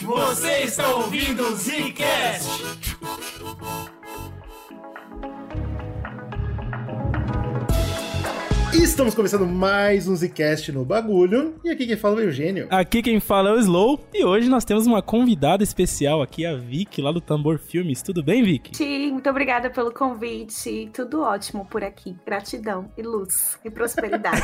Você está ouvindo o Zcast. Estamos começando mais um Zcast no bagulho. E aqui quem fala é o Eugênio. Aqui quem fala é o Slow. E hoje nós temos uma convidada especial aqui, a Vicky, lá do Tambor Filmes. Tudo bem, Vicky? Sim, muito obrigada pelo convite. Tudo ótimo por aqui. Gratidão e luz e prosperidade.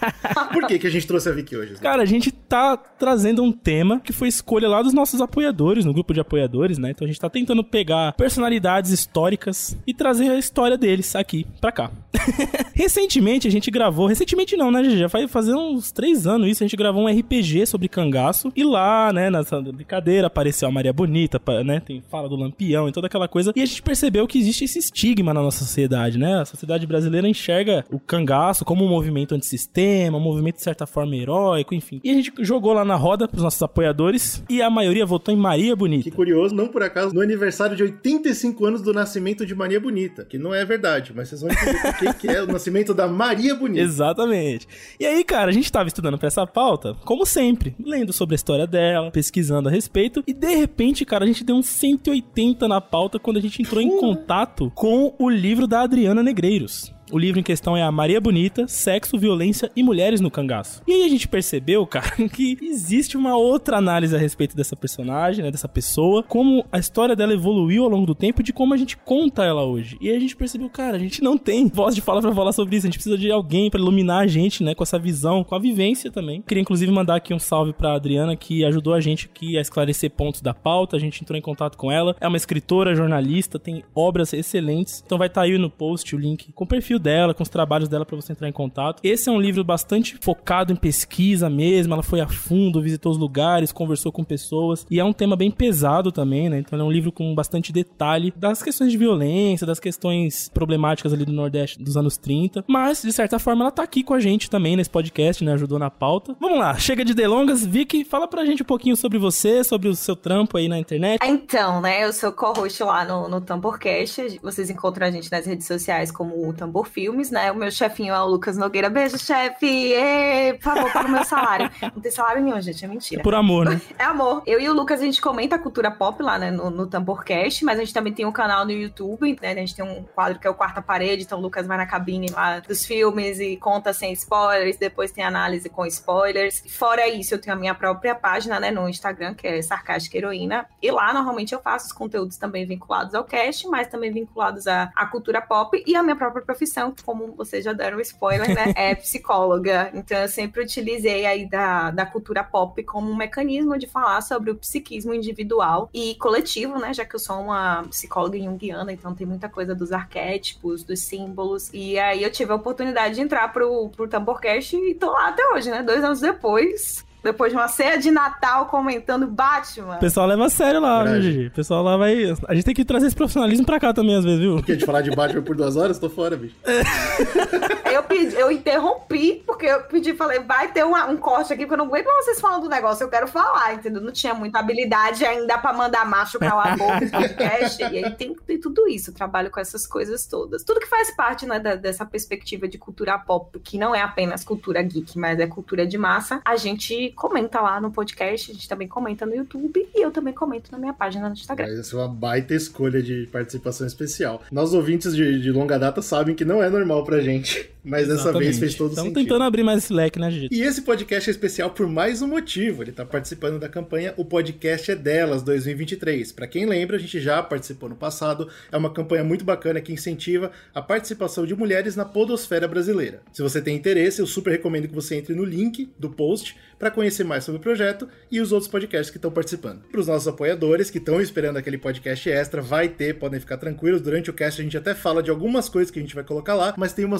Por que, que a gente trouxe a Vicky hoje? Slow? Cara, a gente tá trazendo um tema que foi escolha lá dos nossos apoiadores, no grupo de apoiadores, né? Então a gente tá tentando pegar personalidades históricas e trazer a história deles aqui pra cá. recentemente a gente gravou, recentemente não, né, Já faz fazer uns três anos isso, a gente gravou um RPG sobre cangaço e lá, né, nessa brincadeira apareceu a Maria Bonita, né, tem fala do Lampião e toda aquela coisa. E a gente percebeu que existe esse estigma na nossa sociedade, né? A sociedade brasileira enxerga o cangaço como um movimento antissistema, um movimento de certa forma heróico, enfim. E a gente jogou lá na roda pros nossos apoiadores e a maioria votou em Maria Bonita. Que curioso, não por acaso, no aniversário de 85 anos do nascimento de Maria Bonita. Que não é verdade, mas vocês vão entender por que, que é o nascimento da Maria Bonita. Exatamente. E aí, cara, a gente tava estudando pra essa pauta, como sempre, lendo sobre a história dela, pesquisando a respeito, e de repente, cara, a gente deu um 180 na pauta quando a gente entrou em contato com o livro da Adriana Negreiros. O livro em questão é a Maria Bonita, Sexo, Violência e Mulheres no Cangaço. E aí a gente percebeu, cara, que existe uma outra análise a respeito dessa personagem, né, dessa pessoa, como a história dela evoluiu ao longo do tempo e de como a gente conta ela hoje. E aí a gente percebeu, cara, a gente não tem voz de fala pra falar sobre isso, a gente precisa de alguém pra iluminar a gente, né, com essa visão, com a vivência também. Queria inclusive mandar aqui um salve pra Adriana que ajudou a gente aqui a esclarecer pontos da pauta, a gente entrou em contato com ela. É uma escritora, jornalista, tem obras excelentes. Então vai estar aí no post o link com o perfil dela, com os trabalhos dela pra você entrar em contato. Esse é um livro bastante focado em pesquisa mesmo, ela foi a fundo, visitou os lugares, conversou com pessoas e é um tema bem pesado também, né? Então é um livro com bastante detalhe das questões de violência, das questões problemáticas ali do Nordeste dos anos 30, mas de certa forma ela tá aqui com a gente também nesse podcast, né? Ajudou na pauta. Vamos lá, chega de delongas, Vicky, fala pra gente um pouquinho sobre você, sobre o seu trampo aí na internet. Então, né, eu sou co-host lá no, no Tamborcast. Vocês encontram a gente nas redes sociais como o Tambor Filmes, né? O meu chefinho é o Lucas Nogueira. Beijo, chefe! Ê, Por favor, paga o meu salário. Não tem salário nenhum, gente, é mentira. Por amor, né? É amor. Eu e o Lucas, a gente comenta a cultura pop lá, né, no, no Tamborcast, mas a gente também tem um canal no YouTube, né? A gente tem um quadro que é o Quarta Parede, então o Lucas vai na cabine lá dos filmes e conta sem spoilers, depois tem análise com spoilers. Fora isso, eu tenho a minha própria página, né, no Instagram, que é Sarcástica Heroína, e lá normalmente eu faço os conteúdos também vinculados ao cast, mas também vinculados à, à cultura pop e à minha própria profissão, que, como vocês já deram spoiler, né, é psicóloga. Então eu sempre utilizei aí da, da cultura pop como um mecanismo de falar sobre o psiquismo individual e coletivo, né? Já que eu sou uma psicóloga junguiana, então tem muita coisa dos arquétipos, dos símbolos. E aí eu tive a oportunidade de entrar pro, pro Tamborcast e tô lá até hoje, né? Dois anos depois. Depois de uma ceia de Natal comentando Batman. O pessoal leva a sério lá, viu, Coragem. Gigi? O pessoal lá vai. A gente tem que trazer esse profissionalismo pra cá também, às vezes, viu? Porque de falar de Batman por duas horas, tô fora, bicho. Eu, pedi, eu interrompi, porque eu pedi, falei, vai ter uma- um corte aqui, porque eu não aguento vocês falando do negócio, eu quero falar, entendeu? Não tinha muita habilidade ainda pra mandar macho calar a boca no podcast. e aí tem, tem tudo isso, eu trabalho com essas coisas todas. Tudo que faz parte né, da- dessa perspectiva de cultura pop, que não é apenas cultura geek, mas é cultura de massa, a gente comenta lá no podcast, a gente também comenta no YouTube e eu também comento na minha página no Instagram. Essa é uma baita escolha de participação especial. Nós ouvintes de, de longa data sabem que não é normal pra gente. Mas dessa vez fez todo Estamos sentido. tentando abrir mais esse leque, né, Gigi? E esse podcast é especial por mais um motivo. Ele tá participando da campanha O Podcast é Delas 2023. Pra quem lembra, a gente já participou no passado. É uma campanha muito bacana que incentiva a participação de mulheres na podosfera brasileira. Se você tem interesse, eu super recomendo que você entre no link do post para conhecer mais sobre o projeto e os outros podcasts que estão participando. Para os nossos apoiadores que estão esperando aquele podcast extra, vai ter, podem ficar tranquilos. Durante o cast a gente até fala de algumas coisas que a gente vai colocar lá, mas tem uma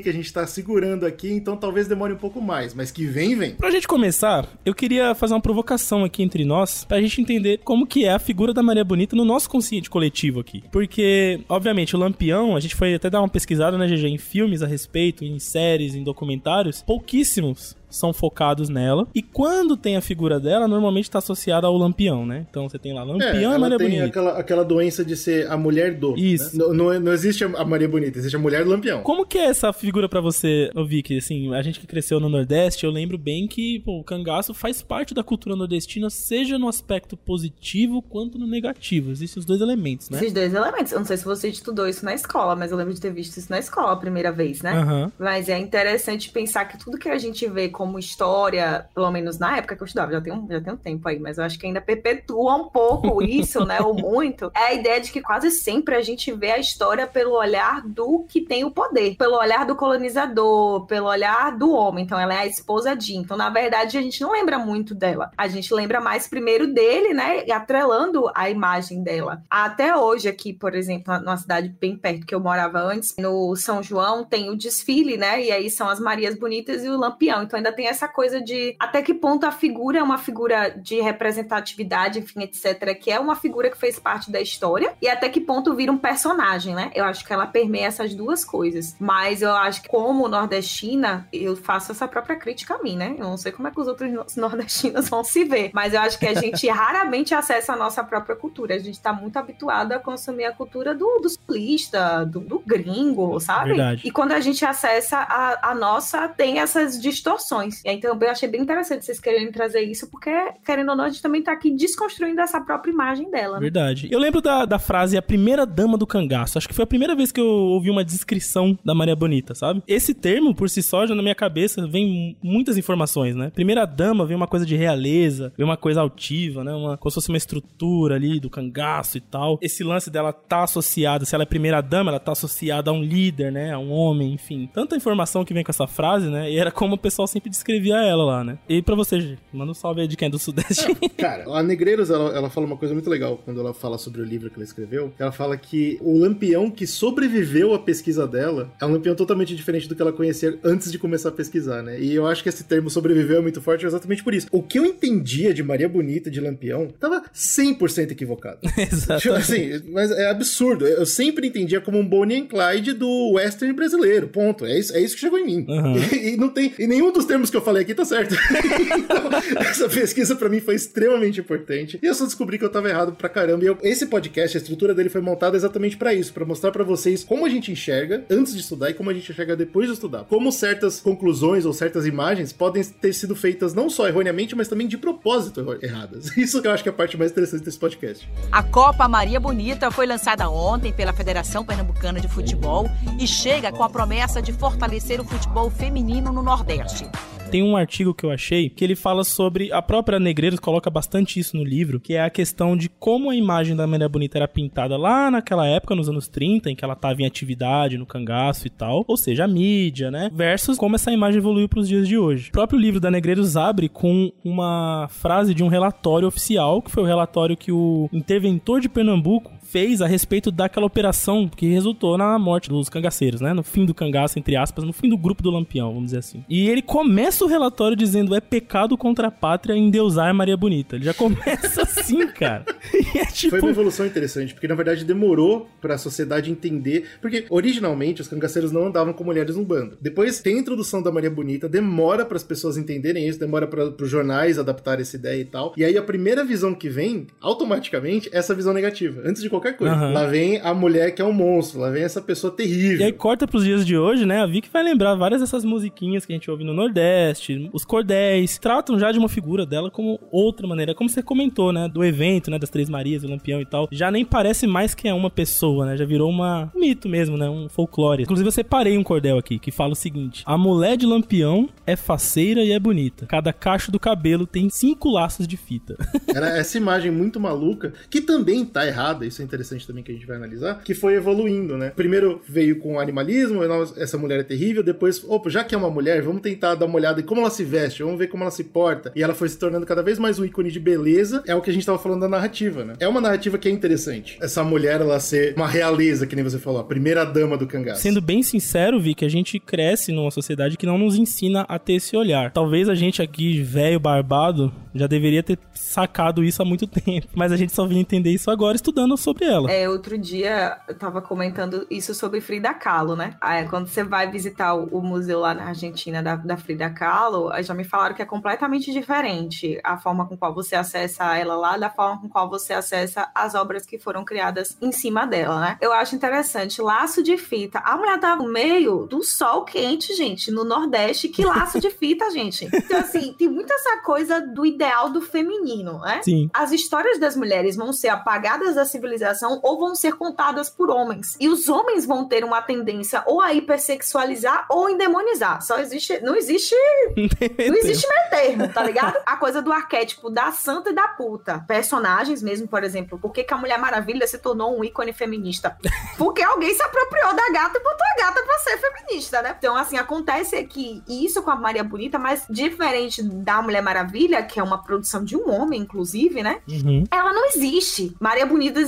que a gente tá segurando aqui, então talvez demore um pouco mais, mas que vem, vem. Pra gente começar, eu queria fazer uma provocação aqui entre nós, pra gente entender como que é a figura da Maria Bonita no nosso consciente coletivo aqui. Porque, obviamente, o Lampião, a gente foi até dar uma pesquisada, né, GG, em filmes a respeito, em séries, em documentários, pouquíssimos são focados nela. E quando tem a figura dela, normalmente está associada ao Lampião, né? Então você tem lá Lampião É, e Maria tem Bonita. aquela, aquela doença de ser a mulher do. Isso. né? Não, não, não existe a Maria Bonita, existe a mulher do Lampião. Como que é essa figura pra você, Vicky? Assim, a gente que cresceu no Nordeste, eu lembro bem que pô, o cangaço faz parte da cultura nordestina, seja no aspecto positivo quanto no negativo. Existem os dois elementos, né? Esses dois elementos. Eu não sei se você estudou isso na escola, mas eu lembro de ter visto isso na escola a primeira vez, né? Aham. Mas é interessante pensar que tudo que a gente vê como história, pelo menos na época que eu estudava, já tem um, já tem um tempo aí, mas eu acho que ainda perpetua um pouco isso, né? Ou muito, é a ideia de que quase sempre a gente vê a história pelo olhar do que tem o poder, pelo olhar do colonizador, pelo olhar do homem. Então ela é a esposa de. Então, na verdade, a gente não lembra muito dela. A gente lembra mais primeiro dele, né? Atrelando a imagem dela. Até hoje, aqui, por exemplo, numa cidade bem perto que eu morava antes, no São João, tem o desfile, né? E aí são as Marias Bonitas e o Lampião. Então ainda tem essa coisa de até que ponto a figura é uma figura de representatividade, enfim, etc., que é uma figura que fez parte da história, e até que ponto vira um personagem, né? Eu acho que ela permeia essas duas coisas. Mas eu acho que, como nordestina, eu faço essa própria crítica a mim, né? Eu não sei como é que os outros no- nordestinos vão se ver, mas eu acho que a gente raramente acessa a nossa própria cultura. A gente tá muito habituado a consumir a cultura do, do sulista, do, do gringo, sabe? Verdade. E quando a gente acessa a, a nossa, tem essas distorções. E aí, então eu achei bem interessante vocês quererem trazer isso, porque, querendo ou não, a gente também tá aqui desconstruindo essa própria imagem dela, né? Verdade. Eu lembro da, da frase a primeira dama do cangaço. Acho que foi a primeira vez que eu ouvi uma descrição da Maria Bonita, sabe? Esse termo, por si só, já na minha cabeça vem muitas informações, né? Primeira dama vem uma coisa de realeza, vem uma coisa altiva, né? Uma, como se fosse uma estrutura ali do cangaço e tal. Esse lance dela tá associada, se ela é primeira dama, ela tá associada a um líder, né? A um homem, enfim. Tanta informação que vem com essa frase, né? E era como o pessoal sempre descrevia ela lá, né? E pra você, manda um salve aí de quem é do Sudeste. Cara, a Negreiros, ela, ela fala uma coisa muito legal quando ela fala sobre o livro que ela escreveu. Ela fala que o lampião que sobreviveu à pesquisa dela é um lampião totalmente diferente do que ela conhecia antes de começar a pesquisar, né? E eu acho que esse termo sobreviveu é muito forte exatamente por isso. O que eu entendia de Maria Bonita de Lampião tava 100% equivocado. Exato. Tipo assim, mas é absurdo. Eu sempre entendia como um Bonnie and Clyde do western brasileiro. Ponto. É isso, é isso que chegou em mim. Uhum. E, e não tem. E nenhum dos termos que eu falei aqui tá certo. então, essa pesquisa pra mim foi extremamente importante. E eu só descobri que eu tava errado pra caramba. E eu- esse podcast, a estrutura dele foi montada exatamente pra isso, pra mostrar pra vocês como a gente enxerga antes de estudar e como a gente enxerga depois de estudar. Como certas conclusões ou certas imagens podem ter sido feitas não só erroneamente, mas também de propósito erradas. Isso que eu acho que é a parte mais interessante desse podcast. A Copa Maria Bonita foi lançada ontem pela Federação Pernambucana de Futebol e chega com a promessa de fortalecer o futebol feminino no Nordeste. Tem um artigo que eu achei que ele fala sobre. A própria Negreiros coloca bastante isso no livro, que é a questão de como a imagem da Maria Bonita era pintada lá naquela época, nos anos 30, em que ela estava em atividade no cangaço e tal. Ou seja, a mídia, né? Versus como essa imagem evoluiu para os dias de hoje. O próprio livro da Negreiros abre com uma frase de um relatório oficial, que foi o relatório que o interventor de Pernambuco fez a respeito daquela operação que resultou na morte dos cangaceiros, né? No fim do cangaço, entre aspas, no fim do grupo do Lampião, vamos dizer assim. E ele começa o relatório dizendo: é pecado contra a pátria endeusar Maria Bonita. Ele já começa assim, cara. E é tipo. Foi uma evolução interessante, porque na verdade demorou pra sociedade entender. Porque originalmente os cangaceiros não andavam com mulheres no bando. Depois tem a introdução da Maria Bonita, demora para as pessoas entenderem isso, demora para os jornais adaptarem essa ideia e tal. E aí a primeira visão que vem, automaticamente, é essa visão negativa. Antes de qualquer coisa. Aham. Lá vem a mulher que é um monstro, lá vem essa pessoa terrível. E aí corta pros dias de hoje, né? A Vicky vai lembrar várias dessas musiquinhas que a gente ouve no Nordeste, os cordéis, tratam já de uma figura dela como outra maneira, como você comentou, né? Do evento, né? Das Três Marias, do Lampião e tal. Já nem parece mais que é uma pessoa, né? Já virou uma um mito mesmo, né? Um folclore. Inclusive eu separei um cordel aqui que fala o seguinte: A mulher de Lampião é faceira e é bonita. Cada cacho do cabelo tem cinco laços de fita. Era essa imagem muito maluca, que também tá errada, isso é interessante também que a gente vai analisar, que foi evoluindo, né? Primeiro veio com o animalismo, "Nossa, essa mulher é terrível, depois, opa, já que é uma mulher, vamos tentar dar uma olhada em como ela se veste, vamos ver como ela se porta. E ela foi se tornando cada vez mais um ícone de beleza, é o que a gente tava falando da narrativa, né? É uma narrativa que é interessante. Essa mulher, ela ser uma realeza, que nem você falou, a primeira dama do cangaço. Sendo bem sincero, Vi, que a gente cresce numa sociedade que não nos ensina a ter esse olhar. Talvez a gente aqui, velho, barbado, Já deveria ter sacado isso há muito tempo. Mas a gente só vinha entender isso agora estudando sobre ela. É, outro dia eu tava comentando isso sobre Frida Kahlo, né? Aí, quando você vai visitar o, o museu lá na Argentina da, da Frida Kahlo, já me falaram que é completamente diferente a forma com qual você acessa ela lá da forma com qual você acessa as obras que foram criadas em cima dela, né? Eu acho interessante. Laço de fita. A mulher tá no meio do sol quente, gente, no Nordeste. Que laço de fita, gente. Então, assim, tem muita essa coisa do ideal do feminino, né? Sim. As histórias das mulheres vão ser apagadas da civilização ou vão ser contadas por homens. E os homens vão ter uma tendência ou a hipersexualizar ou endemonizar. Só existe. Não existe. não existe meio termo, tá ligado? A coisa do arquétipo da santa e da puta. Personagens mesmo, por exemplo. Por que, que a Mulher Maravilha se tornou um ícone feminista? Porque alguém se apropriou da gata e botou a gata pra ser feminista, né? Então, assim, acontece aqui isso com a Maria Bonita, mas diferente da Mulher Maravilha, que é uma produção de um homem, inclusive, né? Uhum. Ela não existe. Maria Bonita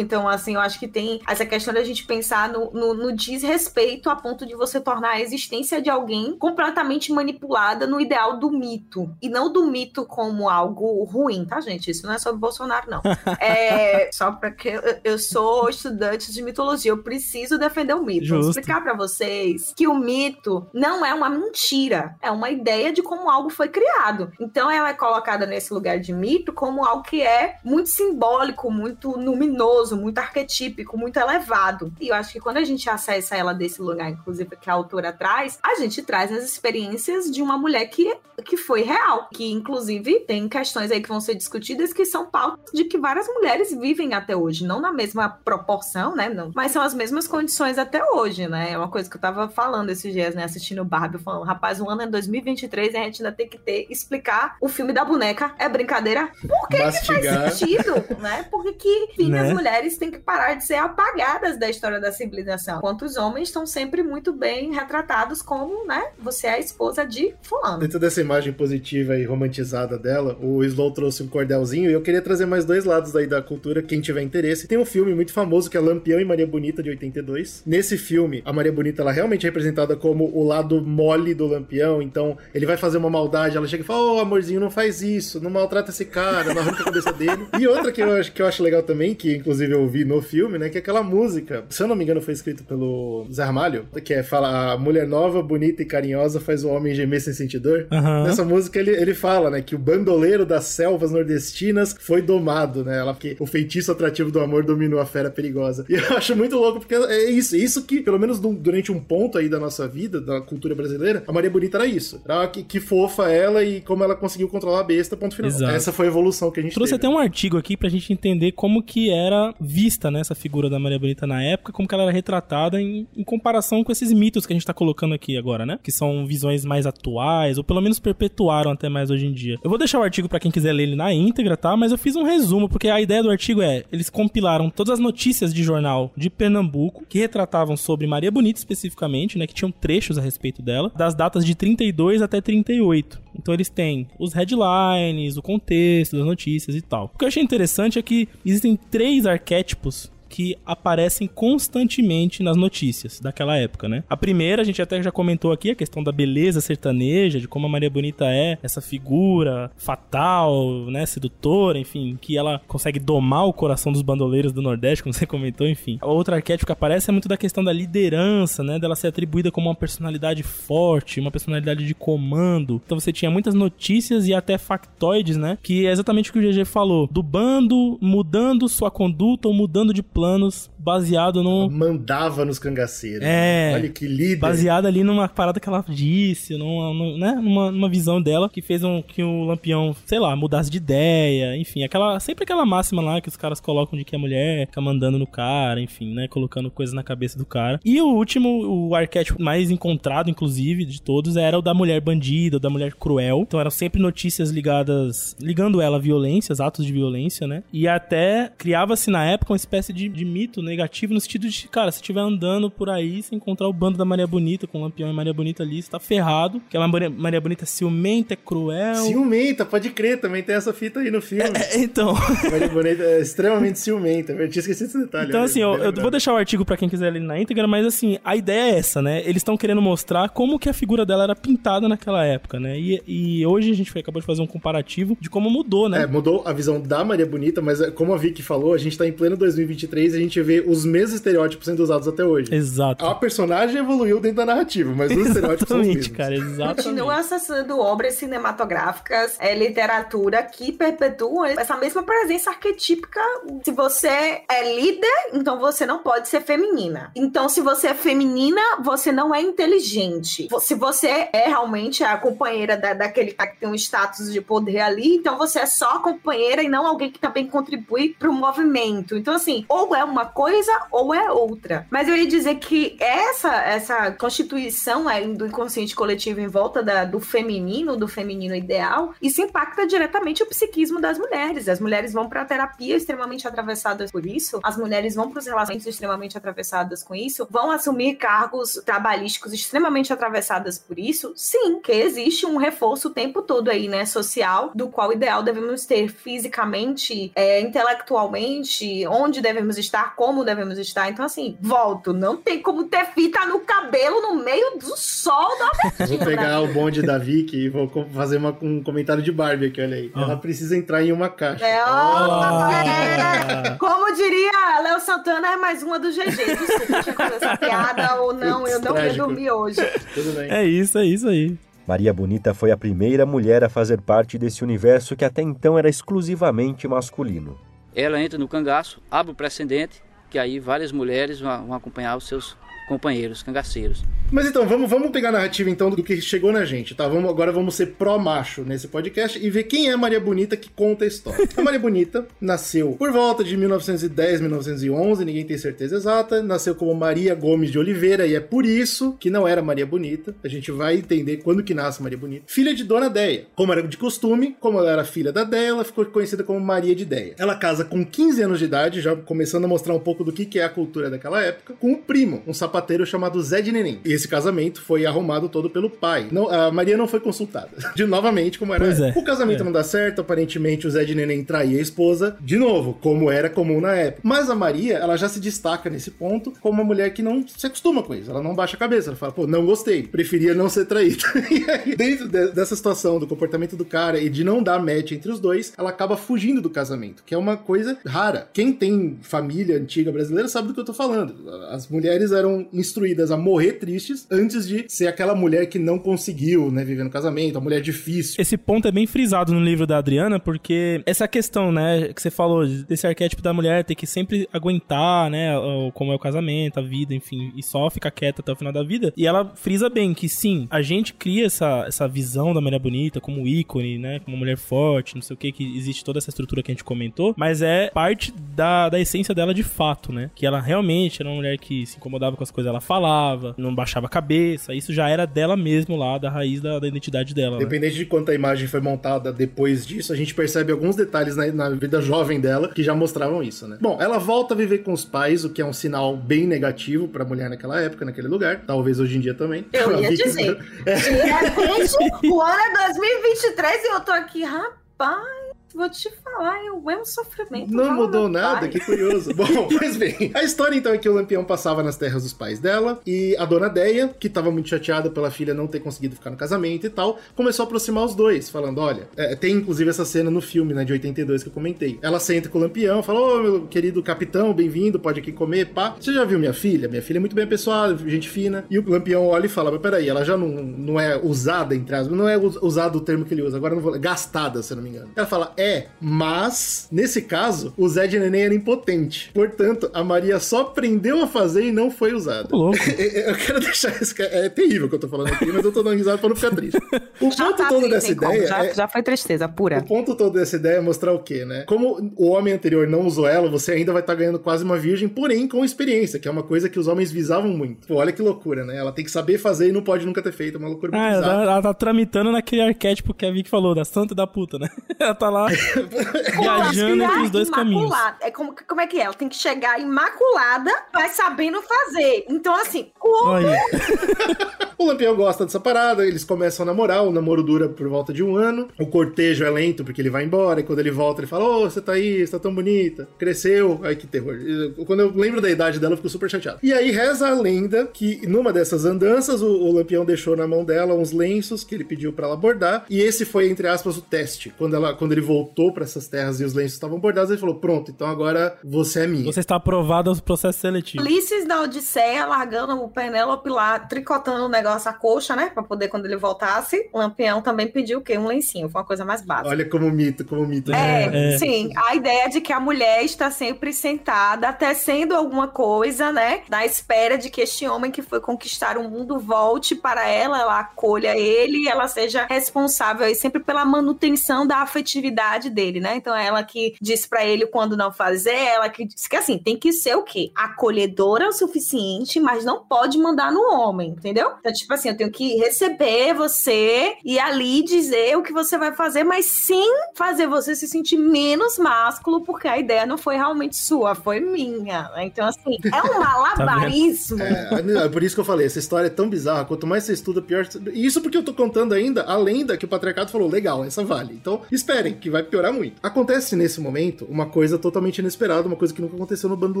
Então, assim, eu acho que tem essa questão da gente pensar no, no, no desrespeito a ponto de você tornar a existência de alguém completamente manipulada no ideal do mito. E não do mito como algo ruim, tá, gente? Isso não é sobre Bolsonaro, não. é só porque eu, eu sou estudante de mitologia. Eu preciso defender o mito. Vou Justo. explicar pra vocês que o mito não é uma mentira. É uma ideia de como algo foi criado. Então, ela é colocada nesse lugar de mito como algo que é muito simbólico, muito luminoso, muito arquetípico, muito elevado. E eu acho que quando a gente acessa ela desse lugar, inclusive que a autora traz, a gente traz as experiências de uma mulher que, que foi real. Que, inclusive, tem questões aí que vão ser discutidas que são pautas de que várias mulheres vivem até hoje. Não na mesma proporção, né? Não, mas são as mesmas condições até hoje, né? É uma coisa que eu tava falando esses dias, né? Assistindo o Barbie, falando, rapaz, o ano é 2023 e a gente ainda tem que ter, explicar o filme da boneca. É brincadeira? Por que, que faz sentido, né? Porque que, enfim, Né? Mulheres têm que parar de ser apagadas da história da civilização. Enquanto os homens estão sempre muito bem retratados como, né? Você é a esposa de fulano. Dentro dessa imagem positiva e romantizada dela, o Slow trouxe um cordelzinho e eu queria trazer mais dois lados aí da cultura, quem tiver interesse. Tem um filme muito famoso que é Lampião e Maria Bonita, de 82. Nesse filme, a Maria Bonita, ela realmente é representada como o lado mole do Lampião, então ele vai fazer uma maldade, ela chega e fala, ô amorzinho, não faz isso, não maltrata esse cara, não arranca a cabeça dele. E outra que eu, acho, que eu acho legal também, que inclusive eu ouvi no filme, né, que é aquela música, se eu não me engano foi escrito pelo Zé Ramalho, que é, fala, a mulher nova, bonita e carinhosa faz o homem gemer sem sentir dor. Aham. Nessa música ele, ele fala, né, que o bandoleiro das selvas nordestinas foi domado, né, ela, que o feitiço atrativo do amor dominou a fera perigosa. E eu acho muito louco, porque é isso, isso que, pelo menos du- durante um ponto aí da nossa vida, da cultura brasileira, a Maria Bonita era isso. Era que, que fofa ela e como ela conseguiu controlar a besta, ponto final. Exato. Essa foi a evolução que a gente Trouxe teve. até um artigo aqui pra gente entender como que era vista né, essa figura da Maria Bonita na época, como que ela era retratada em, em comparação com esses mitos que a gente tá colocando aqui agora, né? Que são visões mais atuais, ou pelo menos perpetuaram até mais hoje em dia. Eu vou deixar o artigo pra quem quiser ler ele na íntegra, tá? Mas eu fiz um resumo, porque a ideia do artigo é, eles compilaram todas as notícias de jornal de Pernambuco, que retratavam sobre Maria Bonita especificamente, né? Que tinham trechos a respeito dela, das datas de 32 até 38. Então eles têm os headlines, o contexto das notícias e tal. O que eu achei interessante é que existem três arquétipos que aparecem constantemente nas notícias daquela época, né? A primeira, a gente até já comentou aqui, a questão da beleza sertaneja, de como a Maria Bonita é essa figura fatal, né, sedutora, enfim, que ela consegue domar o coração dos bandoleiros do Nordeste, como você comentou, enfim. A outra arquétipo que aparece é muito da questão da liderança, né, dela ser atribuída como uma personalidade forte, uma personalidade de comando. Então você tinha muitas notícias e até factoides, né, que é exatamente o que o GG falou, do bando mudando sua conduta ou mudando de planos baseado no Mandava nos cangaceiros. É. Olha que líder. baseado ali numa parada que ela disse, numa, numa, né, numa, numa visão dela que fez um, que o Lampião, sei lá, mudasse de ideia, enfim, aquela sempre aquela máxima lá que os caras colocam de que a mulher fica mandando no cara, enfim, né, colocando coisas na cabeça do cara. E o último, o arquétipo mais encontrado, inclusive, de todos, era o da mulher bandida, o da mulher cruel. Então eram sempre notícias ligadas, ligando ela a violências, atos de violência, né? E até criava-se na época uma espécie de, de mito negativo no sentido de, cara, se estiver andando por aí, se encontrar o bando da Maria Bonita, com o Lampião e Maria Bonita ali, você tá ferrado. Que a Maria, Maria Bonita é ciumenta, é cruel. Ciumenta, pode crer, também tem essa fita aí no filme. É, então. Maria Bonita é extremamente ciumenta, eu tinha esquecido esse detalhe. Então, assim, eu, eu vou deixar o artigo para quem quiser ler na íntegra, mas assim, a ideia é essa, né? Eles estão querendo mostrar como que a figura dela era pintada naquela época, né? E, e hoje a gente acabou de fazer um comparativo de como mudou, né? É, mudou a visão da Maria Bonita, mas é, como a Vicky falou, a gente tá em pleno 2023 e a gente vê os mesmos estereótipos sendo usados até hoje. Exato. A personagem evoluiu dentro da narrativa, mas os estereótipos são os mesmos. cara, exatamente. Continua acessando obras cinematográficas, é, literatura que perpetuam essa mesma presença arquetípica. Se você é líder, então você não pode ser feminina. Então, se você é feminina, você não é inteligente. Se você é realmente a companheira da, daquele cara que tem um status de poder ali, então você é só a companheira e não alguém que também contribui para o movimento. Então, assim, ou é uma coisa ou é outra. Mas eu ia dizer que essa, essa constituição aí do inconsciente coletivo em volta da, do feminino, do feminino ideal, isso impacta diretamente o psiquismo das mulheres. As mulheres vão para a terapia extremamente atravessadas por isso, as mulheres vão para os relacionamentos extremamente atravessadas com isso, vão assumir cargos trabalhísticos extremamente atravessadas por isso. Sim, que existe um reforço o tempo todo aí, né, social, do qual ideal devemos ter fisicamente, é, intelectualmente, onde devemos estar, como devemos estar. Então, assim, volto, não tem como ter fita no cabelo no meio do sol da Vou pegar o bonde da Vicky e vou fazer uma, um comentário de Barbie aqui, olha aí. Ela precisa entrar em uma caixa. É, ó, é, como diria Léo Santana, é mais uma do GG. Desculpa, tinha essa piada ou não, eu não ia dormir hoje. Tudo bem. É isso, é isso aí. Maria Bonita foi a primeira mulher a fazer parte desse universo que até então era exclusivamente masculino. Ela entra no cangaço, abre o precedente, que aí várias mulheres vão acompanhar os seus companheiros, cangaceiros. Mas então, vamos, vamos pegar a narrativa então do que chegou na gente, tá? Vamos, agora vamos ser pró-macho nesse podcast e ver quem é a Maria Bonita que conta a história. A Maria Bonita nasceu por volta de 1910, 1911, ninguém tem certeza exata. Nasceu como Maria Gomes de Oliveira e é por isso que não era Maria Bonita. A gente vai entender quando que nasce Maria Bonita. Filha de Dona Deia. Como era de costume, como ela era filha da Deia, ela ficou conhecida como Maria de Deia. Ela casa com 15 anos de idade, já começando a mostrar um pouco do que que é a cultura daquela época, com um primo, um sapateiro chamado Zé de Neném. E esse casamento foi arrumado todo pelo pai. Não, a Maria não foi consultada. De novamente, como era. É. O casamento É. não dá certo, aparentemente o Zé de Neném traía a esposa, de novo, como era comum na época. Mas a Maria, ela já se destaca nesse ponto como uma mulher que não se acostuma com isso. Ela não baixa a cabeça, ela fala, pô, não gostei, preferia não ser traída. e aí, dentro de- dessa situação, do comportamento do cara e de não dar match entre os dois, ela acaba fugindo do casamento, que é uma coisa rara. Quem tem família antiga brasileira sabe do que eu tô falando. As mulheres eram instruídas a morrer tristes antes de ser aquela mulher que não conseguiu, né, viver no casamento, a mulher difícil. Esse ponto é bem frisado no livro da Adriana, porque essa questão, né, que você falou, desse arquétipo da mulher ter que sempre aguentar, né, como é o casamento, a vida, enfim, e só ficar quieta até o final da vida. E ela frisa bem que sim, a gente cria essa, essa visão da mulher bonita como ícone, né, como mulher forte, não sei o que, que existe toda essa estrutura que a gente comentou, mas é parte da, da essência dela de fato, né, que ela realmente era uma mulher que se incomodava com as coisas, ela falava, não baixava a cabeça, isso já era dela mesmo lá, da raiz da, da identidade dela. né? Independente de quanto a imagem foi montada depois disso, a gente percebe alguns detalhes na, na vida jovem dela que já mostravam isso, né? Bom, ela volta a viver com os pais, o que é um sinal bem negativo pra mulher naquela época, naquele lugar. Talvez hoje em dia também. Eu ia dizer. De repente, o ano é 2023 e eu tô aqui, rapaz. Vou te falar, é o mesmo sofrimento. Não mudou nada, pai. que curioso. Bom, pois bem, a história então é que o Lampião passava nas terras dos pais dela e a dona Deia, que tava muito chateada pela filha não ter conseguido ficar no casamento e tal, começou a aproximar os dois, falando: olha, é, tem inclusive essa cena no filme, né, de 82 que eu comentei. Ela senta com o Lampião, fala: ô meu querido capitão, bem-vindo, pode aqui comer, pá. Você já viu minha filha? Minha filha é muito bem apessoada, gente fina. E o Lampião olha e fala: mas peraí, ela já não, não é usada, entre aspas, não é us- usado o termo que ele usa, agora eu não vou. gastada, se eu não me engano. Ela fala: é, mas nesse caso, o Zé de Neném era impotente. Portanto, a Maria só aprendeu a fazer e não foi usada. Tô louco. Eu quero deixar isso. É terrível o que eu tô falando aqui, mas eu tô dando risada pra não ficar triste. O Já ponto tá todo triste, dessa como? ideia. já, é- já foi tristeza pura. o ponto todo dessa ideia é mostrar o quê, né? Como o homem anterior não usou ela, você ainda vai estar ganhando quase uma virgem, porém com experiência, que é uma coisa que os homens visavam muito. Pô, olha que loucura, né? Ela tem que saber fazer e não pode nunca ter feito. É uma loucura muito Ah, ela, tá- ela tá tramitando naquele arquétipo que a Vicky falou, da santa e da puta, né? Ela tá lá Viajando entre os dois caminhos. Imaculada. É como, como é que é? Ela tem que chegar imaculada, mas sabendo fazer. Então, assim, como Olha, O Lampião gosta dessa parada, eles começam a namorar, o namoro dura por volta de um ano. O cortejo é lento porque ele vai embora, e quando ele volta, ele fala: Ô, você tá aí, você tá tão bonita, cresceu. Ai, que terror. E, Quando eu lembro da idade dela, eu fico super chateado. E aí reza a lenda que numa dessas andanças, o, o Lampião deixou na mão dela uns lenços que ele pediu pra ela bordar, e esse foi, entre aspas, o teste. Quando, ela, quando ele voltou pra essas terras e os lenços estavam bordados, ele falou: Pronto, então agora você é minha. você está aprovado ao processo seletivo. Ulisses da Odisseia largando o Penélope lá, tricotando o negócio, a coxa, né? Pra poder quando ele voltasse. O Lampião também pediu o quê? Um lencinho. Foi uma coisa mais básica. Olha como mito, como mito. É, É. sim. A ideia de que a mulher está sempre sentada, tecendo alguma coisa, né? Na espera de que este homem que foi conquistar o mundo volte para ela, ela acolha ele e ela seja responsável aí sempre pela manutenção da afetividade dele, né? Então é ela que diz pra ele quando não fazer, ela que diz que assim, tem que ser o quê? Acolhedora o suficiente, mas não pode mandar no homem, entendeu? Então, tipo assim, eu tenho que receber você e ali dizer o que você vai fazer, mas sem fazer você se sentir menos másculo, porque a ideia não foi realmente sua, foi minha. né? Então, assim, é um malabarismo. É, é por isso que eu falei, essa história é tão bizarra, quanto mais você estuda, pior. E Isso porque eu tô contando ainda a lenda que o patriarcado falou, legal, essa vale. Então, esperem, que vai piorar muito. Acontece nesse momento uma coisa totalmente inesperada, uma coisa que nunca aconteceu no bando do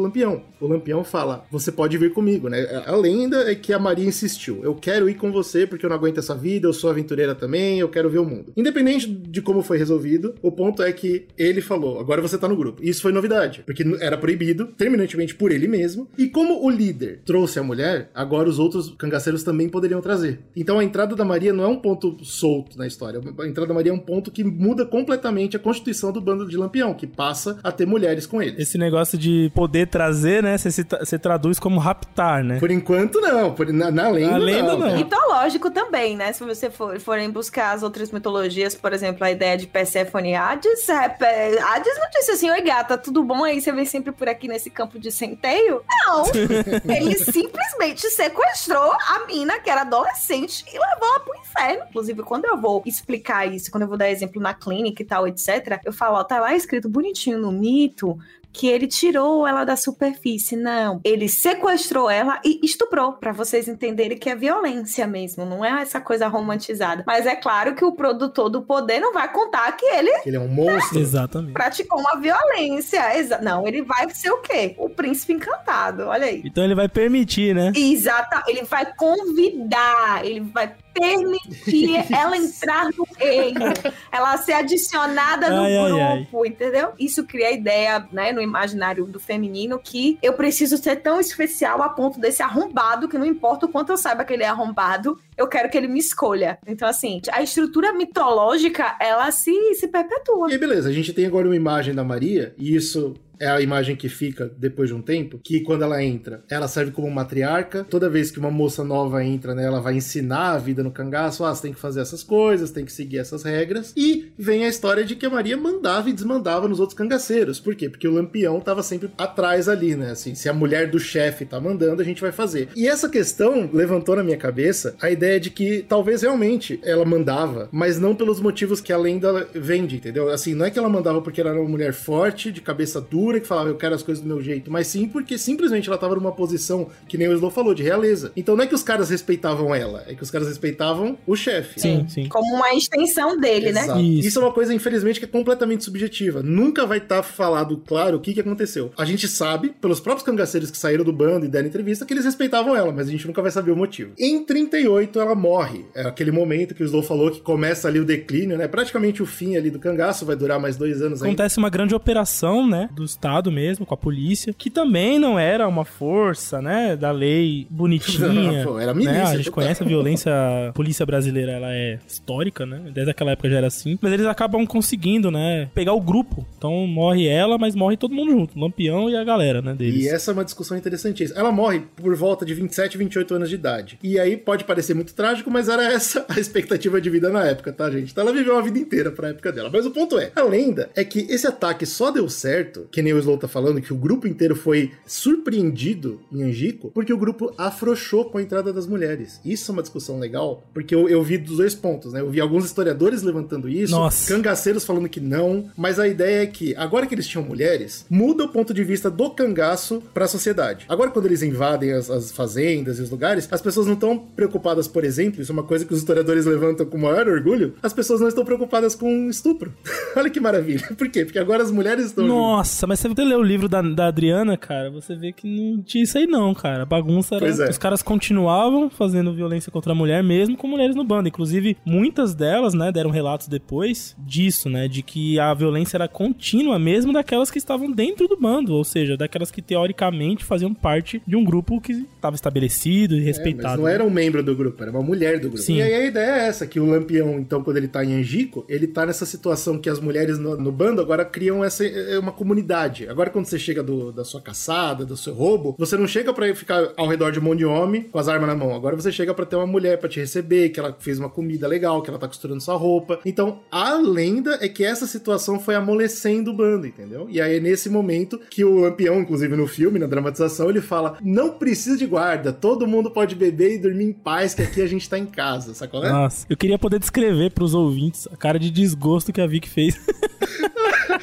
Lampião. O Lampião fala, você pode vir comigo, né? A lenda é que a Maria insistiu, eu quero ir com você porque eu não aguento essa vida, eu sou aventureira também, eu quero ver o mundo. Independente de como foi resolvido, o ponto é que ele falou, agora você tá no grupo. Isso foi novidade, porque era proibido, terminantemente por ele mesmo, e como o líder trouxe a mulher, agora os outros cangaceiros também poderiam trazer. Então a entrada da Maria não é um ponto solto na história, a entrada da Maria é um ponto que muda completamente a constituição do bando de Lampião, que passa a ter mulheres com eles. Esse negócio de poder trazer, né? Você, traduz como raptar, né? Por enquanto, não. Por- na, na lenda, Na lenda, não. Mitológico também, né? Se você for, forem buscar as outras mitologias, por exemplo, a ideia de Perséfone e Hades, é, Hades não disse assim, oi gata, tudo bom aí? Você vem sempre por aqui nesse campo de centeio? Não! Ele simplesmente sequestrou a mina, que era adolescente, e levou ela pro inferno. Inclusive, quando eu vou explicar isso, quando eu vou dar exemplo na clínica e tal, etc., eu falo, ó, tá lá escrito bonitinho no mito que ele tirou ela da superfície. Não, ele sequestrou ela e estuprou, Pra vocês entenderem que é violência mesmo, não é essa coisa romantizada. Mas é claro que o produtor do poder não vai contar que ele Ele é um monstro. Exatamente. praticou uma violência. Exa- não, ele vai ser o quê? O príncipe encantado, olha aí. Então ele vai permitir, né? Exata, ele vai convidar, ele vai permitir ela entrar no reino, ela ser adicionada no Ai, ai, grupo, entendeu? Isso cria a ideia, né, no imaginário do feminino que eu preciso ser tão especial a ponto desse arrombado que não importa o quanto eu saiba que ele é arrombado, eu quero que ele me escolha. Então, assim, a estrutura mitológica, ela se, se perpetua. E beleza, a gente tem agora uma imagem da Maria, e isso é a imagem que fica depois de um tempo, que quando ela entra, ela serve como matriarca. Toda vez que uma moça nova entra, né, ela vai ensinar a vida no cangaço, ah, você tem que fazer essas coisas, tem que seguir essas regras. E vem a história de que a Maria mandava e desmandava nos outros cangaceiros. Por quê? Porque o lampião tava sempre atrás ali, né? Assim, se a mulher do chefe tá mandando, a gente vai fazer. E essa questão levantou na minha cabeça a ideia de que talvez realmente ela mandava, mas não pelos motivos que a lenda vende, entendeu? Assim, não é que ela mandava porque ela era uma mulher forte, de cabeça dura, que falava eu quero as coisas do meu jeito, mas sim porque simplesmente ela tava numa posição, que nem o Slow falou, de realeza. Então não é que os caras respeitavam ela, é que os caras respeitavam o chefe. Sim, sim. Como uma extensão dele, né? Exato. Isso. Isso. é uma coisa, infelizmente, que é completamente subjetiva. Nunca vai estar falado claro o que, que aconteceu. A gente sabe, pelos próprios cangaceiros que saíram do bando e deram entrevista, que eles respeitavam ela, mas a gente nunca vai saber o motivo. Em 38, ela morre. É aquele momento que o Slow falou que começa ali o declínio, né? Praticamente o fim ali do cangaço, vai durar mais dois anos ainda. Acontece uma grande operação, né, do Estado mesmo, com a polícia, que também não era uma força, né, da lei bonitinha. Era né? milícia, A gente conhece a violência, a polícia brasileira, ela é histórica, né, desde aquela época já era assim, mas eles acabam conseguindo, né, pegar o grupo. Então morre ela, mas morre todo mundo junto, o Lampião e a galera, né, deles. E essa é uma discussão interessantíssima. Ela morre por volta de 27, 28 anos de idade. E aí pode parecer muito trágico, mas era essa a expectativa de vida na época, tá, gente? Então ela viveu uma vida inteira pra época dela. Mas o ponto é, a lenda é que esse ataque só deu certo, que nem o Slow tá falando, que o grupo inteiro foi surpreendido em Angico, porque o grupo afrouxou com a entrada das mulheres. Isso é uma discussão legal, porque eu, eu vi dos dois pontos, né? Eu vi alguns historiadores levantando isso, Nossa. cangaceiros falando que não, mas a ideia é que, agora que eles tinham mulheres, muda o ponto de vista do cangaço pra sociedade. Agora, quando eles invadem as, as fazendas e os lugares, as pessoas não estão preocupadas, por exemplo, isso é uma coisa que os historiadores levantam com o maior orgulho, as pessoas não estão preocupadas com estupro. Olha que maravilha. Por quê? Porque agora as mulheres estão. Nossa, mas você ler o livro da, da Adriana, cara, você vê que não tinha isso aí não, cara. A bagunça era... É. Os caras continuavam fazendo violência contra a mulher mesmo com mulheres no bando. Inclusive, muitas delas, né, deram relatos depois disso, né, de que a violência era contínua mesmo daquelas que estavam dentro do bando, ou seja, daquelas que teoricamente faziam parte de um grupo que estava estabelecido e É, respeitado. mas não né? era um membro do grupo, era uma mulher do grupo. Sim. E aí a ideia é essa, que o Lampião, então, quando ele tá em Angico, ele tá nessa situação que as mulheres no, no bando agora criam essa é uma comunidade. Agora quando você chega do- da sua caçada, do seu roubo, você não chega pra ficar ao redor de um monte de homem com as armas na mão. Agora você chega pra ter uma mulher pra te receber, que ela fez uma comida legal, que ela tá costurando sua roupa. Então, a lenda é que essa situação foi amolecendo o bando, entendeu? E aí é nesse momento que o Lampião, inclusive no filme, na dramatização, ele fala: "Não precisa de guarda, todo mundo pode beber e dormir em paz, que aqui a gente tá em casa", sacou? né? Nossa, eu queria poder descrever pros ouvintes a cara de desgosto que a Vic fez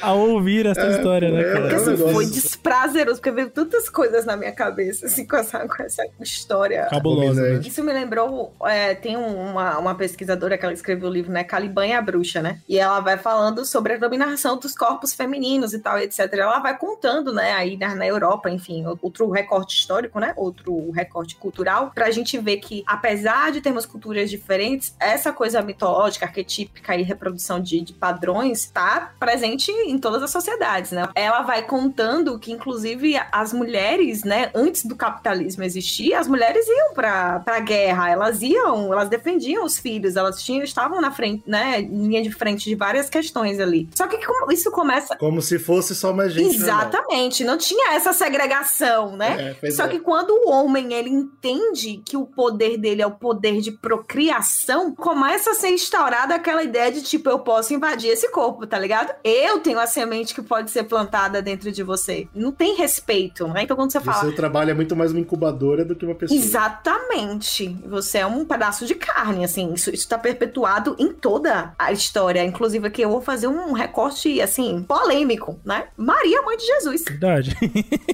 ao ouvir essa história, né, é, cara? Assim, negócio- foi desprazeroso, porque veio tantas coisas na minha cabeça, assim, com essa, com essa história. Cabulosa, né? Isso me lembrou, é, tem um- uma, uma pesquisadora que ela escreveu o livro, né, Caliban e a Bruxa, né? E ela vai falando sobre a dominação dos corpos femininos e tal, etc. Ela vai contando, né, aí na, na Europa, enfim, outro recorte histórico, né, outro recorte cultural, pra gente ver que, apesar de termos culturas diferentes, essa coisa mitológica, arquetípica e reprodução de, de padrões tá presente em todas as sociedades, né? Ela vai contando que, inclusive, as mulheres, né, antes do capitalismo existir, as mulheres iam pra, pra guerra, elas iam, elas defendiam os filhos, elas tinham, estavam na frente, né, linha de frente de várias questões ali. Só que isso começa Como se fosse só mais gente. Exatamente, não tinha essa segregação, né? É, Só é. que quando o homem ele entende que o poder dele é o poder de procriação, começa a ser instaurada aquela ideia de tipo, eu posso invadir esse corpo, tá ligado? Eu tenho a semente que pode ser plantada dentro de você. Não tem respeito, né? Então quando você O fala. seu trabalho é muito mais uma incubadora do que uma pessoa. Exatamente. Você é um pedaço de carne, assim. Isso está perpetuado em toda a história. Inclusive, aqui eu vou fazer um recorte, assim, polêmico, né? Maria, mãe de Jesus. Verdade.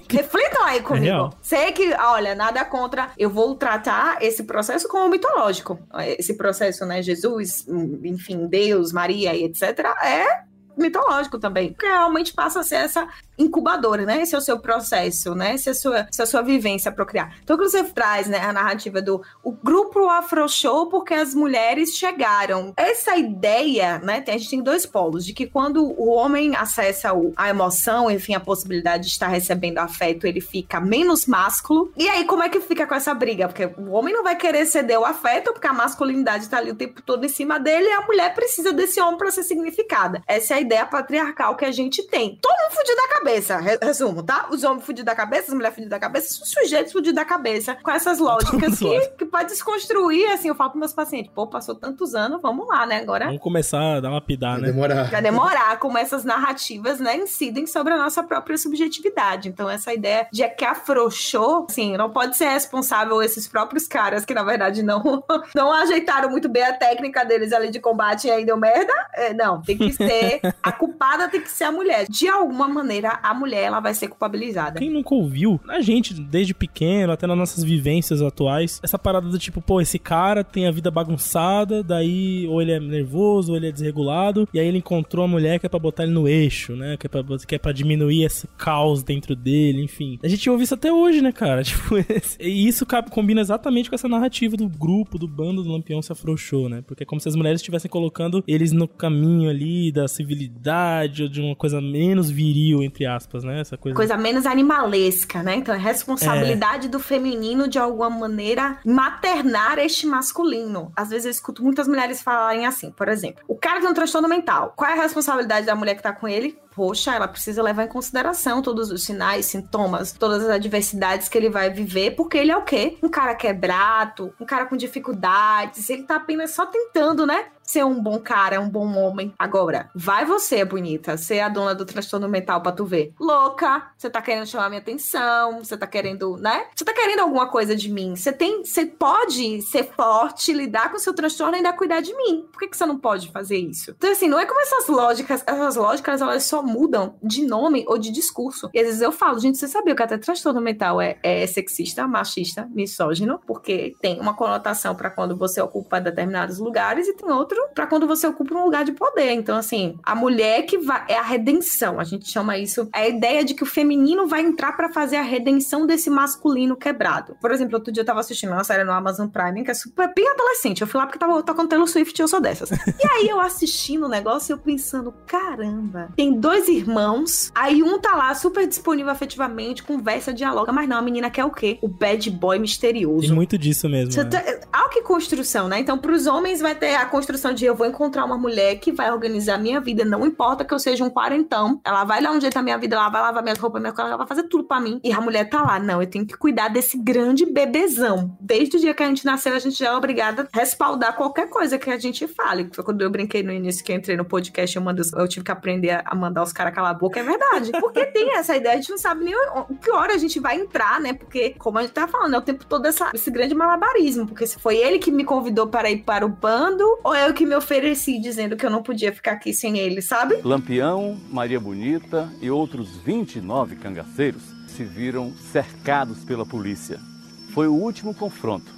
Reflitam aí comigo. real. Sei que, olha, nada contra. Eu vou tratar esse processo como mitológico. Esse processo, né? Jesus, enfim, Deus, Maria e etc. É mitológico também. Porque realmente passa a ser essa incubadora, né? Esse é o seu processo, né? Essa é a sua, essa é a sua vivência procriar. Então, quando você traz, né, a narrativa do o grupo afrouxou porque as mulheres chegaram. Essa ideia, né? tem- A gente tem dois polos, de que quando o homem acessa o- a emoção, enfim, a possibilidade de estar recebendo afeto, ele fica menos másculo. E aí, como é que fica com essa briga? Porque o homem não vai querer ceder o afeto, porque a masculinidade tá ali o tempo todo em cima dele, e a mulher precisa desse homem para ser significada. Essa é a ideia patriarcal que a gente tem. Todo mundo fudido da cabeça, re- resumo, tá? Os homens fudidos da cabeça, as mulheres fudidas da cabeça, os sujeitos fudidos da cabeça, com essas lógicas que, que pode desconstruir, assim, eu falo pros meus pacientes, pô, passou tantos anos, vamos lá, né? Agora Vamos começar a dar uma lapidar, Vai né? demorar. Vai demorar, como essas narrativas, né, incidem sobre a nossa própria subjetividade. Então, essa ideia de que afrouxou, assim, não pode ser responsável esses próprios caras que, na verdade, não, não ajeitaram muito bem a técnica deles ali de combate e aí deu merda. É, não, tem que ser. A culpada tem que ser a mulher. De alguma maneira, a mulher ela vai ser culpabilizada. Quem nunca ouviu, a gente, desde pequeno, até nas nossas vivências atuais, essa parada do tipo, pô, esse cara tem a vida bagunçada, daí ou ele é nervoso, ou ele é desregulado, e aí ele encontrou a mulher que é pra botar ele no eixo, né? Que é pra, que é pra diminuir esse caos dentro dele, enfim. A gente ouve isso até hoje, né, cara? Tipo, e isso combina exatamente com essa narrativa do grupo, do bando do Lampião se afrouxou, né? Porque é como se as mulheres estivessem colocando eles no caminho ali da civilidade, ou de uma coisa menos viril, entre aspas, né? Essa coisa. Coisa menos animalesca, né? Então, é responsabilidade do feminino, de alguma maneira, maternar este masculino. Às vezes eu escuto muitas mulheres falarem assim, por exemplo, o cara tem um transtorno mental. Qual é a responsabilidade da mulher que tá com ele? Poxa, ela precisa levar em consideração todos os sinais, sintomas, todas as adversidades que ele vai viver, porque ele é o quê? Um cara quebrado, um cara com dificuldades, ele tá apenas só tentando, né? ser um bom cara, um bom homem. Agora, vai você, bonita, ser a dona do transtorno mental pra tu ver. Louca, você tá querendo chamar minha atenção, você tá querendo, né? Você tá querendo alguma coisa de mim. Você tem, você pode ser forte, lidar com o seu transtorno e ainda cuidar de mim. Por que, que você não pode fazer isso? Então, assim, não é como essas lógicas, essas lógicas, elas só mudam de nome ou de discurso. E às vezes eu falo, gente, você sabia que até transtorno mental é, é sexista, machista, misógino, porque tem uma conotação para quando você ocupa determinados lugares e tem outro para quando você ocupa um lugar de poder. Então, assim, a mulher que vai. É a redenção. A gente chama isso. É a ideia de que o feminino vai entrar para fazer a redenção desse masculino quebrado. Por exemplo, outro dia eu tava assistindo uma série no Amazon Prime que é super bem adolescente. Eu fui lá porque tava tocando Taylor Swift e eu sou dessas. e aí eu assistindo o negócio e eu pensando, caramba, tem dois irmãos, aí um tá lá super disponível afetivamente, conversa, dialoga, mas não, a menina quer o quê? O bad boy misterioso. Tem muito disso mesmo. Né? tá, Olha que construção, né? Então, pros homens vai ter a construção de eu vou encontrar uma mulher que vai organizar a minha vida, não importa que eu seja um quarentão, ela vai dar um jeito na minha vida, ela vai lavar minhas roupas, minha coisa, ela vai fazer tudo para mim. E a mulher tá lá, não, eu tenho que cuidar desse grande bebezão. Desde o dia que a gente nasceu, a gente já é obrigada a respaldar qualquer coisa que a gente fale. Foi quando eu brinquei no início que eu entrei no podcast, eu, mando, eu tive que aprender a mandar os caras calar a boca, é verdade. Porque tem essa ideia, a gente não sabe nem que hora a gente vai entrar, né? Porque, como a gente tá falando, é o tempo todo essa, esse grande malabarismo. Porque se foi ele que me convidou para ir para o bando, ou eu que me ofereci dizendo que eu não podia ficar aqui sem ele, sabe? Lampião, Maria Bonita e outros 29 cangaceiros se viram cercados pela polícia. Foi o último confronto,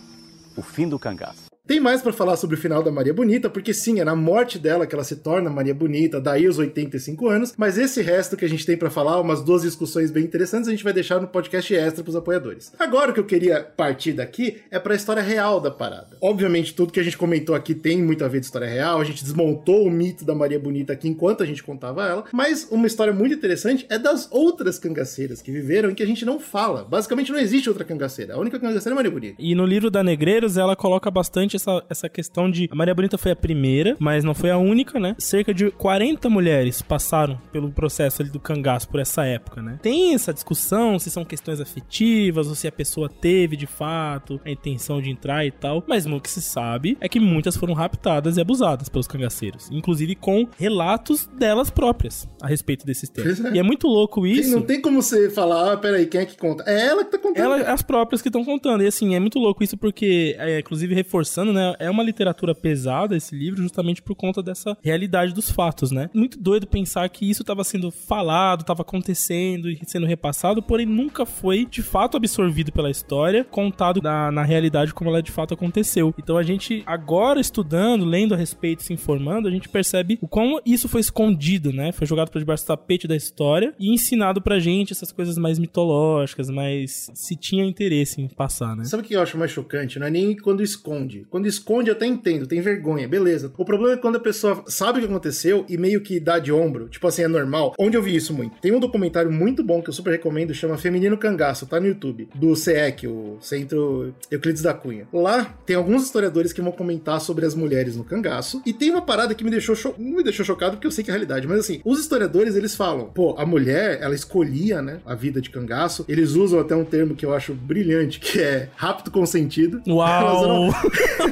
o fim do cangaço. Tem mais para falar sobre o final da Maria Bonita, porque sim, é na morte dela que ela se torna Maria Bonita, daí os 85 anos, mas esse resto que a gente tem para falar, umas duas discussões bem interessantes, a gente vai deixar no podcast extra pros apoiadores. Agora o que eu queria partir daqui é para a história real da parada. Obviamente, tudo que a gente comentou aqui tem muito a ver de história real, a gente desmontou o mito da Maria Bonita aqui enquanto a gente contava ela, mas uma história muito interessante é das outras cangaceiras que viveram e que a gente não fala. Basicamente não existe outra cangaceira, a única cangaceira é Maria Bonita. E no livro da Negreiros ela coloca bastante essa, essa questão de. A Maria Bonita foi a primeira, mas não foi a única, né? Cerca de 40 mulheres passaram pelo processo ali do cangaço por essa época, né? Tem essa discussão se são questões afetivas ou se a pessoa teve de fato a intenção de entrar e tal, mas o que se sabe é que muitas foram raptadas e abusadas pelos cangaceiros, inclusive com relatos delas próprias a respeito desses temas. É. E é muito louco isso. Não tem como você falar, ah, peraí, quem é que conta? É ela que tá contando. Ela, as próprias que estão contando. E assim, é muito louco isso porque, é, inclusive reforçando, né? é uma literatura pesada esse livro justamente por conta dessa realidade dos fatos, né? Muito doido pensar que isso estava sendo falado, estava acontecendo e sendo repassado, porém nunca foi de fato absorvido pela história, contado na, na realidade como ela de fato aconteceu. Então a gente agora estudando, lendo a respeito, se informando, a gente percebe o como isso foi escondido, né? Foi jogado para debaixo do tapete da história e ensinado pra gente essas coisas mais mitológicas, mas se tinha interesse em passar, né? Sabe o que eu acho mais chocante? Não é nem quando esconde. Quando esconde eu até entendo, tem vergonha, beleza. O problema é quando a pessoa sabe o que aconteceu e meio que dá de ombro, tipo assim, é normal. Onde eu vi isso muito? Tem um documentário muito bom que eu super recomendo, chama Feminino Cangaço, tá no YouTube, do CEC, o Centro Euclides da Cunha. Lá tem alguns historiadores que vão comentar sobre as mulheres no cangaço, e tem uma parada que me deixou, cho... me deixou chocado porque eu sei que é a realidade, mas assim, os historiadores eles falam, pô, a mulher, ela escolhia, né, a vida de cangaço, eles usam até um termo que eu acho brilhante, que é rapto consentido. Uau!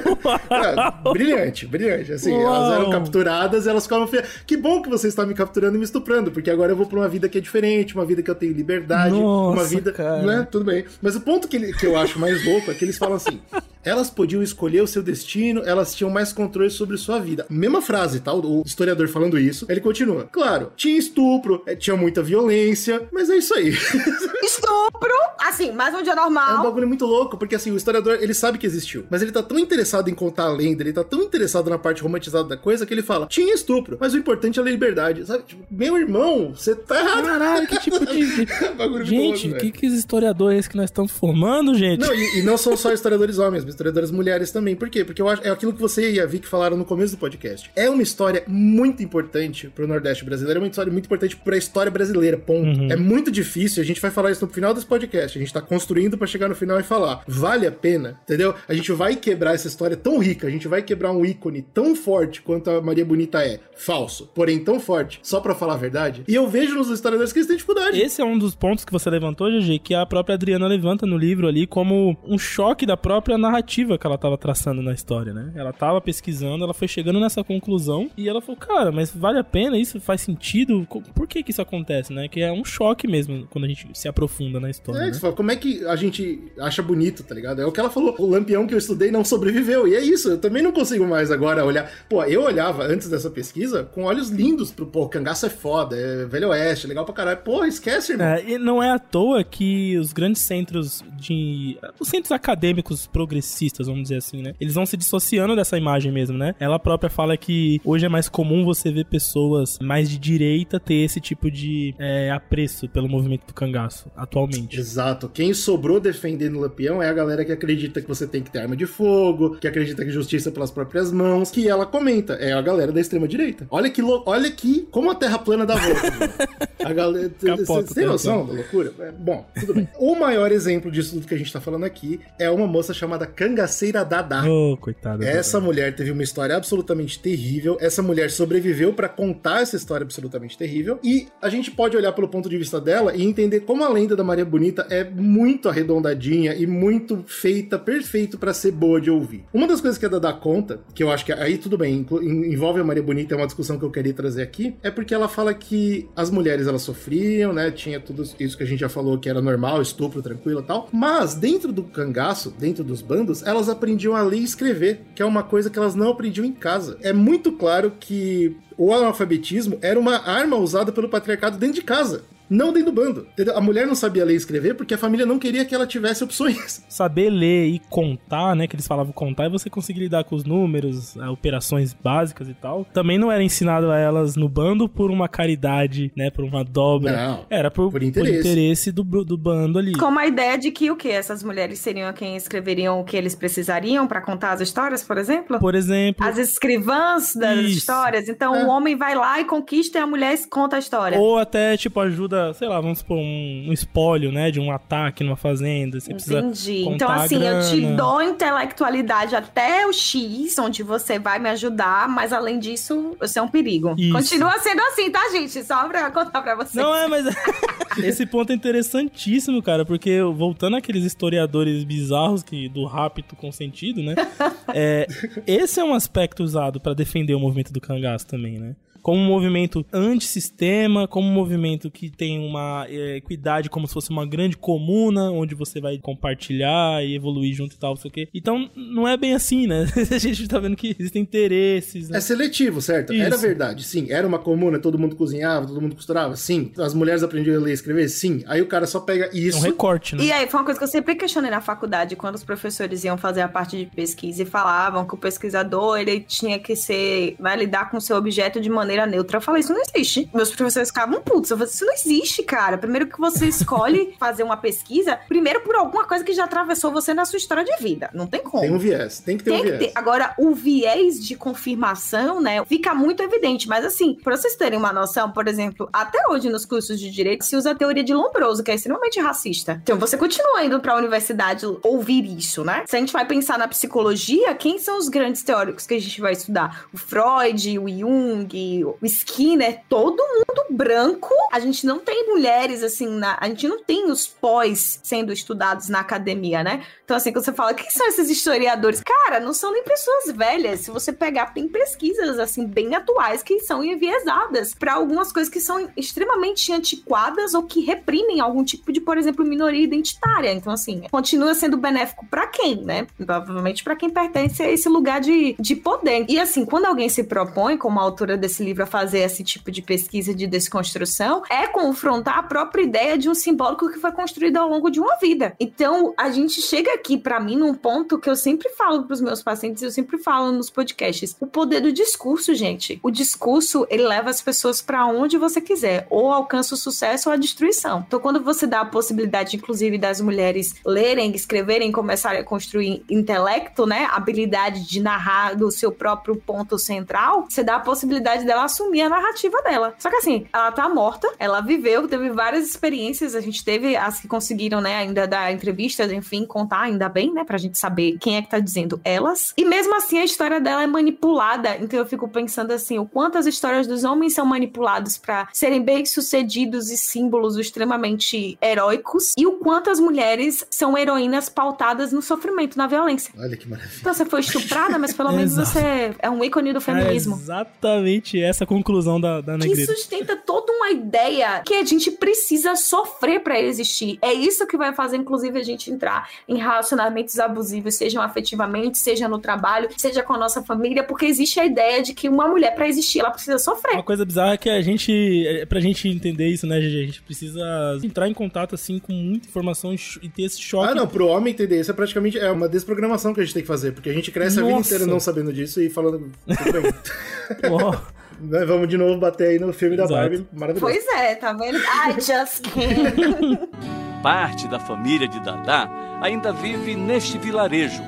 É, brilhante, brilhante. Assim, Uau. elas eram capturadas, elas ficavam. Que bom que você está me capturando e me estuprando, porque agora eu vou pra uma vida que é diferente, uma vida que eu tenho liberdade, Nossa, uma vida. Cara. Né? Tudo bem. Mas o ponto que, que eu acho mais louco é que eles falam assim: elas podiam escolher o seu destino, elas tinham mais controle sobre sua vida. Mesma frase, tá? O historiador falando isso, ele continua. Claro, tinha estupro, é, tinha muita violência, mas é isso aí. Estupro, assim, mais um dia normal. É um bagulho muito louco, porque assim, o historiador, ele sabe que existiu, mas ele tá tão interessado em contar a lenda, ele tá tão interessado na parte romantizada da coisa, que ele fala, tinha estupro, mas o importante é a liberdade, sabe? Tipo, meu irmão, você tá errado. Caralho, que tipo de... gente, o que que os historiadores que nós estamos formando, gente? Não, e, e, não são só historiadores homens, historiadoras mulheres também. Por quê? Porque eu acho é aquilo que você e a Vicky falaram no começo do podcast. É uma história muito importante pro Nordeste brasileiro, é uma história muito importante pra história brasileira, ponto. Uhum. É muito difícil, a gente vai falar isso no final desse podcast. A gente tá construindo para chegar no final e falar. Vale a pena, entendeu? A gente vai quebrar essa história tão rica, a gente vai quebrar um ícone tão forte quanto a Maria Bonita é. Falso, porém tão forte, só para falar a verdade. E eu vejo nos historiadores que eles têm dificuldade. Esse é um dos pontos que você levantou, GG, que a própria Adriana levanta no livro ali como um choque da própria narrativa que ela tava traçando na história, né? Ela tava pesquisando, ela foi chegando nessa conclusão e ela falou, cara, mas vale a pena isso? Faz sentido? Por que que isso acontece, né? Que é um choque mesmo quando a gente se aprofunda na história. É, né? fala, como é que a gente acha bonito, tá ligado? É o que ela falou, o lampião que eu estudei não sobreviveu. E é isso, eu também não consigo mais agora olhar. Pô, eu olhava antes dessa pesquisa com olhos lindos pro, pô, cangaço é foda, é velho oeste, legal pra caralho. Pô, esquece, irmão. É, e não é à toa que os grandes centros de. Os centros acadêmicos progressistas, vamos dizer assim, né? Eles vão se dissociando dessa imagem mesmo, né? Ela própria fala que hoje é mais comum você ver pessoas mais de direita ter esse tipo de é, apreço pelo movimento do cangaço, atualmente. Exato. Quem sobrou defendendo o Lampião é a galera que acredita que você tem que ter arma de fogo, que acredita que justiça pelas próprias mãos, que ela comenta. É a galera da extrema direita. Olha que lo... olha que como a Terra plana dá volta. a galera Você tem noção da loucura? É, bom, tudo bem. o maior exemplo disso tudo que a gente tá falando aqui é uma moça chamada Cangaceira Dada. Oh, coitada. Essa mulher teve uma história absolutamente terrível. Essa mulher sobreviveu para contar essa história absolutamente terrível e a gente pode olhar pelo ponto de vista dela e entender como a lenda da Maria Bonita é muito arredondadinha e muito feita perfeito para ser boa de ouvir. Uma das coisas que a Dada conta, que eu acho que aí tudo bem, envolve a Maria Bonita, é uma discussão que eu queria trazer aqui, é porque ela fala que as mulheres elas sofriam, né? Tinha tudo isso que a gente já falou que era normal, estupro, tranquilo e tal. Mas dentro do cangaço, dentro dos bandos, elas aprendiam a ler e escrever, que é uma coisa que elas não aprendiam em casa. É muito claro que o analfabetismo era uma arma usada pelo patriarcado dentro de casa não dentro do bando. Entendeu? A mulher não sabia ler e escrever porque a família não queria que ela tivesse opções. Saber ler e contar, né? Que eles falavam contar e você conseguir lidar com os números, operações básicas e tal. Também não era ensinado a elas no bando por uma caridade, né? Por uma dobra. Não, era por, por interesse, por interesse do, do bando ali. Com a ideia de que o que? Essas mulheres seriam quem escreveriam o que eles precisariam para contar as histórias, por exemplo? Por exemplo. As escrivãs das Isso. histórias. Então é. o homem vai lá e conquista e a mulher conta a história. Ou até, tipo, ajuda sei lá, vamos supor, um, um espólio, né, de um ataque numa fazenda. Você precisa Entendi. Então, assim, eu te dou intelectualidade até o X, onde você vai me ajudar, mas além disso, você é um perigo. Isso. Continua sendo assim, tá, gente? Só pra contar pra vocês. Não é, mas esse ponto é interessantíssimo, cara, porque voltando àqueles historiadores bizarros que do rapto consentido, né? é, esse é um aspecto usado para defender o movimento do cangaço também, né? Como um movimento antissistema, como um movimento que tem uma é, equidade como se fosse uma grande comuna, onde você vai compartilhar e evoluir junto e tal, não sei o quê. Então, não é bem assim, né? a gente tá vendo que existem interesses. Né? É seletivo, certo? Isso. Era verdade, sim. Era uma comuna, todo mundo cozinhava, todo mundo costurava, sim. As mulheres aprendiam a ler e escrever, sim. Aí o cara só pega isso. É um recorte, né? E aí, foi uma coisa que eu sempre questionei na faculdade, quando os professores iam fazer a parte de pesquisa e falavam que o pesquisador, ele tinha que ser, vai lidar com o seu objeto de maneira maneira neutra. Eu falei, isso não existe. Meus professores ficavam putos. Eu falei, isso não existe, cara. Primeiro que você escolhe fazer uma pesquisa, primeiro por alguma coisa que já atravessou você na sua história de vida. Não tem como. Tem um viés, tem que ter tem um viés. Ter. Agora, o viés de confirmação, né, fica muito evidente. Mas assim, pra vocês terem uma noção, por exemplo, até hoje nos cursos de direito se usa a teoria de Lombroso, que é extremamente racista. Então você continua indo pra universidade ouvir isso, né? Se a gente vai pensar na psicologia, quem são os grandes teóricos que a gente vai estudar? O Freud, o Jung, o Skinner, é todo mundo branco. A gente não tem mulheres, assim, na, a gente não tem os pós sendo estudados na academia, né? Então, assim, quando você fala, quem são esses historiadores? Cara, não são nem pessoas velhas. Se você pegar, tem pesquisas, assim, bem atuais que são enviesadas para algumas coisas que são extremamente antiquadas ou que reprimem algum tipo de, por exemplo, minoria identitária. Então, assim, continua sendo benéfico para quem, né? Provavelmente para quem pertence a esse lugar de, de poder. E, assim, quando alguém se propõe, como a autora desse livro, a fazer esse tipo de pesquisa de desconstrução, é confrontar a própria ideia de um simbólico que foi construído ao longo de uma vida. Então, a gente chega aqui, para mim, num ponto que eu sempre falo para os meus pacientes, eu sempre falo nos podcasts, o poder do discurso, gente. O discurso, ele leva as pessoas para onde você quiser, ou alcança o sucesso ou a destruição. Então, quando você dá a possibilidade, inclusive, das mulheres lerem, escreverem, começarem a construir intelecto, né, habilidade de narrar do seu próprio ponto central, você dá a possibilidade dela assumir a narrativa dela. Só que assim, ela tá morta, ela viveu, teve várias experiências, a gente teve as que conseguiram, né, ainda dar entrevistas, enfim, contar, ainda bem, né, pra gente saber quem é que tá dizendo elas. E mesmo assim, a história dela é manipulada, então eu fico pensando assim, o quanto as histórias dos homens são manipulados para serem bem-sucedidos e símbolos extremamente heróicos, e o quanto as mulheres são heroínas pautadas no sofrimento, na violência. Olha que maravilha. Então você foi estuprada, mas pelo menos você é um ícone do feminismo. É exatamente essa conclusão da, da Que Negrita. sustenta toda uma ideia que a gente precisa sofrer pra existir. É isso que vai fazer, inclusive, a gente entrar em relacionamentos abusivos, sejam afetivamente, seja no trabalho, seja com a nossa família, porque existe a ideia de que uma mulher, pra existir, ela precisa sofrer. Uma coisa bizarra é que a gente, é, pra gente entender isso, né, GG, a gente precisa entrar em contato, assim, com muita informação e ter esse choque. Ah, não, pro homem entender isso é praticamente é uma desprogramação que a gente tem que fazer, porque a gente cresce a vida Nossa. inteira não sabendo disso e falando. Tudo bem. Né, Vamos de novo bater aí no filme da Exato. Barbie, maravilhoso. Pois é, tá vendo? I just can't. Parte da família de Dadá ainda vive neste vilarejo,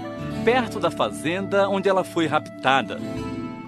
perto da fazenda onde ela foi raptada.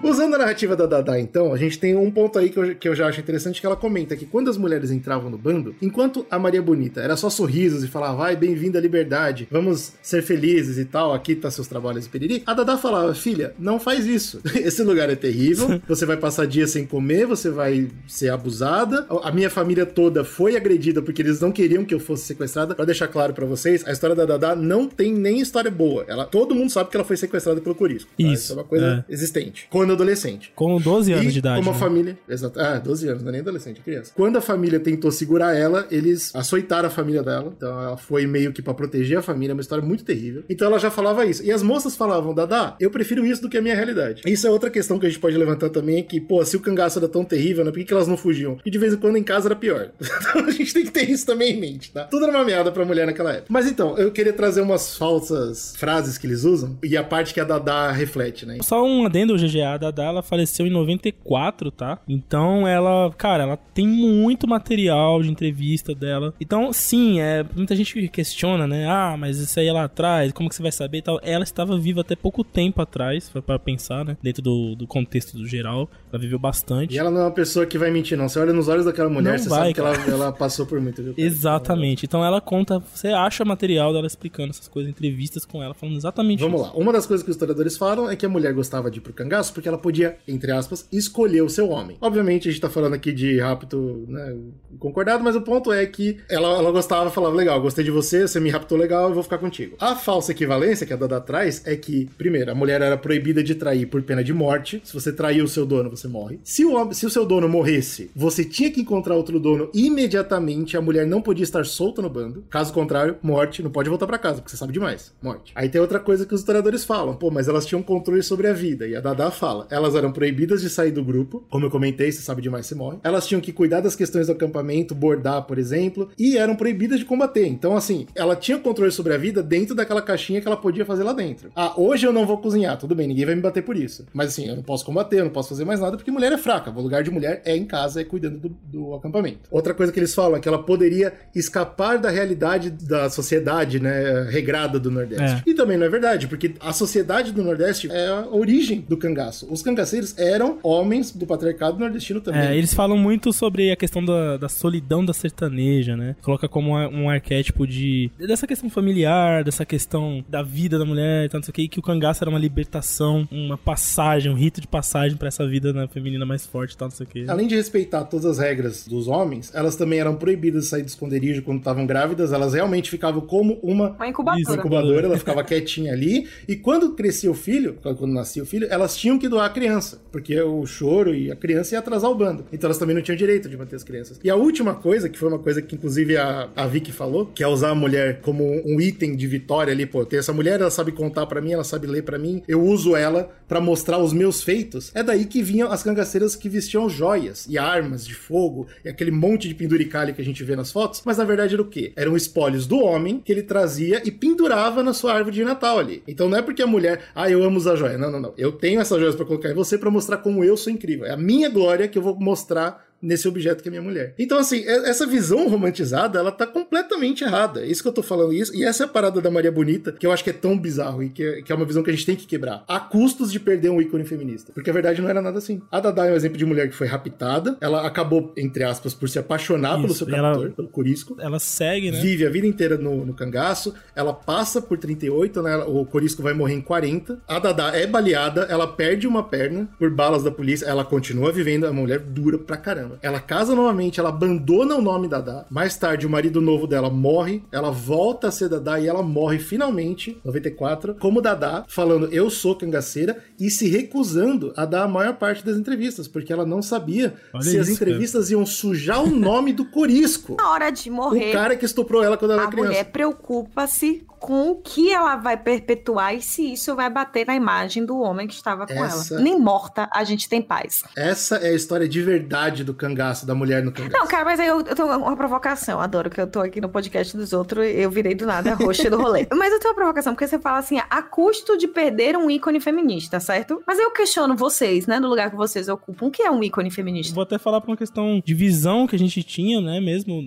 Usando a narrativa da Dada, então, a gente tem um ponto aí que eu, que eu já acho interessante, que ela comenta que quando as mulheres entravam no bando, enquanto a Maria Bonita era só sorrisos e falava, vai, bem-vinda à liberdade, vamos ser felizes e tal, aqui tá seus trabalhos e periri, a Dada falava, filha, não faz isso. Esse lugar é terrível, você vai passar dias sem comer, você vai ser abusada, a minha família toda foi agredida porque eles não queriam que eu fosse sequestrada. Pra deixar claro pra vocês, a história da Dada não tem nem história boa. Ela, todo mundo sabe que ela foi sequestrada pelo Corisco. tá? Isso, é uma coisa existente. Quando adolescente. com 12 anos E de idade. Como a né? família. Exato. Ah, 12 anos, não é nem adolescente, é criança. Quando a família tentou segurar ela, eles açoitaram a família dela. Então ela foi meio que pra proteger a família, é uma história muito terrível. Então ela já falava isso. E as moças falavam, Dada, eu prefiro isso do que a minha realidade. Isso é outra questão que a gente pode levantar também: que, pô, se o cangaço era tão terrível, né? Por que, que elas não fugiam? Porque de vez em quando em casa era pior. então a gente tem que ter isso também em mente, tá? Tudo era uma meada pra mulher naquela época. Mas então, eu queria trazer umas falsas frases que eles usam e a parte que a Dada reflete, né? Só um adendo, GGA, a Dada, ela faleceu em 94, tá? Então ela, cara, ela tem muito material de entrevista dela. Então, sim, é, muita gente questiona, né? Ah, mas isso aí é lá atrás, como que você vai saber e tal? Ela estava viva até pouco tempo atrás, para pensar, né? Dentro do, do contexto do geral. Ela viveu bastante. E ela não é uma pessoa que vai mentir, não. Você olha nos olhos daquela mulher, Não você vai, sabe que ela, ela passou por muito. Viu? Exatamente. Então ela conta, você acha material dela explicando essas coisas, entrevistas com ela, falando exatamente Vamos isso. lá. Uma das coisas que os historiadores falam é que a mulher gostava de ir pro cangaço porque ela podia, entre aspas, escolher o seu homem. Obviamente, a gente tá falando aqui de rapto, né, concordado, mas o ponto é que ela, ela gostava, falava, legal, gostei de você, você me raptou legal, eu vou ficar contigo. A falsa equivalência que a Dada traz é que, primeiro, a mulher era proibida de trair por pena de morte. Se você trair o seu dono, você morre. Se o, se o seu dono morresse, você tinha que encontrar outro dono imediatamente, a mulher não podia estar solta no bando. Caso contrário, morte, não pode voltar pra casa, porque você sabe demais. Morte. Aí tem outra coisa que os historiadores falam, pô, mas elas tinham controle sobre a vida. E a Dada fala, elas eram proibidas de sair do grupo, como eu comentei, você sabe demais, você morre. Elas tinham que cuidar das questões do acampamento, bordar, por exemplo, e eram proibidas de combater. Então, assim, ela tinha controle sobre a vida dentro daquela caixinha que ela podia fazer lá dentro. Ah, hoje eu não vou cozinhar, tudo bem, ninguém vai me bater por isso. Mas assim, eu não posso combater, eu não posso fazer mais nada, porque mulher é fraca. O lugar de mulher é em casa, é cuidando do, do acampamento. Outra coisa que eles falam é que ela poderia escapar da realidade da sociedade, né, regrada do Nordeste. E também não é verdade, porque a sociedade do Nordeste é a origem do cangaço. Os cangaceiros eram homens do patriarcado nordestino também. É, eles falam muito sobre a questão da, da solidão da sertaneja, né? Coloca como um, arquétipo de. dessa questão familiar, dessa questão da vida da mulher e tal, não sei o que, que o cangaço era uma libertação, uma passagem, um rito de passagem pra essa vida né, feminina mais forte e tal, não sei o que. Além de respeitar todas as regras dos homens, elas também eram proibidas de sair do esconderijo quando estavam grávidas. Elas realmente ficavam como uma Uma incubadora. Isso, incubadora, ela ficava quietinha ali. E quando crescia o filho, quando nascia o filho, elas tinham que doar a criança, porque o choro e a criança ia atrasar o bando. Então elas também não tinham direito de manter as crianças. E a última coisa, que foi uma coisa que inclusive a, a Vicky falou, que é usar a mulher como um item de vitória ali, pô, tem essa mulher, ela sabe contar para mim, ela sabe ler para mim, eu uso ela para mostrar os meus feitos. É daí que vinham as cangaceiras que vestiam joias e armas de fogo e aquele monte de penduricalho que a gente vê nas fotos, mas na verdade era o quê? Eram espólios do homem que ele trazia e pendurava na sua árvore de Natal ali. Então não é porque a mulher, ah, eu amo usar joia. Não, não, não. Eu tenho essas joias para colocar em você para mostrar como eu sou incrível. É a minha glória que eu vou mostrar nesse objeto que é minha mulher. Então, assim, essa visão romantizada, ela tá completamente errada. É isso que eu tô falando isso. E essa é a parada da Maria Bonita, que eu acho que é tão bizarro e que é, que é uma visão que a gente tem que quebrar. A custos de perder um ícone feminista. Porque a verdade não era nada assim. A Dada é um exemplo de mulher que foi raptada. Ela acabou, entre aspas, por se apaixonar isso, pelo seu captor, ela, pelo Corisco. Ela segue, né? Vive a vida inteira no, no cangaço. Ela passa por 38, né? O Corisco vai morrer em 40. A Dada é baleada, ela perde uma perna por balas da polícia. Ela continua vivendo, a mulher dura pra caramba. Ela casa novamente, ela abandona o nome Dada. Mais tarde, o marido novo dela morre, ela volta a ser Dada e ela morre finalmente, 94, como Dada, falando eu sou cangaceira e se recusando a dar a maior parte das entrevistas, porque ela não sabia Olha se isso, as entrevistas cara. iam sujar o nome do Corisco. Na hora de morrer. O cara que estuprou ela quando ela era criança. A mulher preocupa-se com o que ela vai perpetuar e se isso vai bater na imagem do homem que estava com Essa... ela. Nem morta a gente tem paz. Essa é a história de verdade do cangaço, da mulher no cangaço. Não, cara, mas aí eu, eu tenho uma provocação. Adoro que eu tô aqui no podcast dos outros, eu virei do nada roxa do rolê. mas eu tenho uma provocação, porque você fala assim, a custo de perder um ícone feminista, certo? Mas eu questiono vocês, né, no lugar que vocês ocupam, o que é um ícone feminista? Vou até falar por uma questão de visão que a gente tinha, né, mesmo,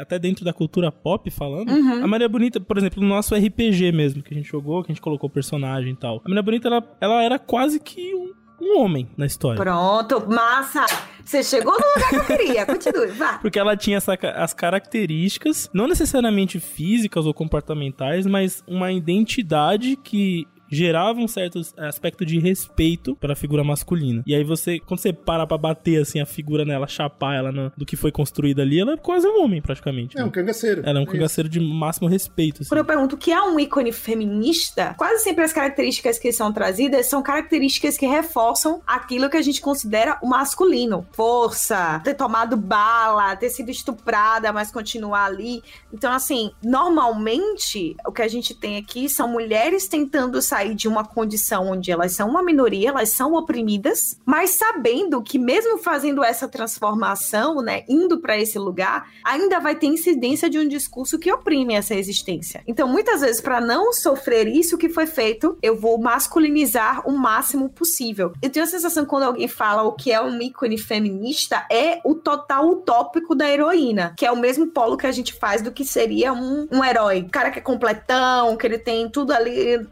até dentro da cultura pop falando. Uhum. A Maria Bonita, por exemplo, no nosso nosso RPG mesmo, que a gente jogou, que a gente colocou personagem e tal. A menina bonita, ela, ela era quase que um, um homem na história. Pronto, massa! Você chegou no lugar que eu queria. Continue, vá. Porque ela tinha essa, as características, não necessariamente físicas ou comportamentais, mas uma identidade que gerava um certo aspecto de respeito para a figura masculina. E aí você, quando você para pra bater assim a figura nela, chapar ela no, do que foi construído ali, ela é quase um homem praticamente. É né? um cangaceiro. Ela é um é cangaceiro de máximo respeito. Assim. Quando eu pergunto o que é um ícone feminista, quase sempre as características que são trazidas são características que reforçam aquilo que a gente considera o masculino. Força, ter tomado bala, ter sido estuprada, mas continuar ali. Então, assim, normalmente o que a gente tem aqui são mulheres tentando sair sair de uma condição onde elas são uma minoria, elas são oprimidas, mas sabendo que mesmo fazendo essa transformação, né, indo para esse lugar, ainda vai ter incidência de um discurso que oprime essa existência. Então, muitas vezes, para não sofrer isso que foi feito, eu vou masculinizar o máximo possível. Eu tenho a sensação quando alguém fala o que é um ícone feminista é o total utópico da heroína, que é o mesmo polo que a gente faz do que seria um, um herói. O cara que é completão, que ele tem tudo ali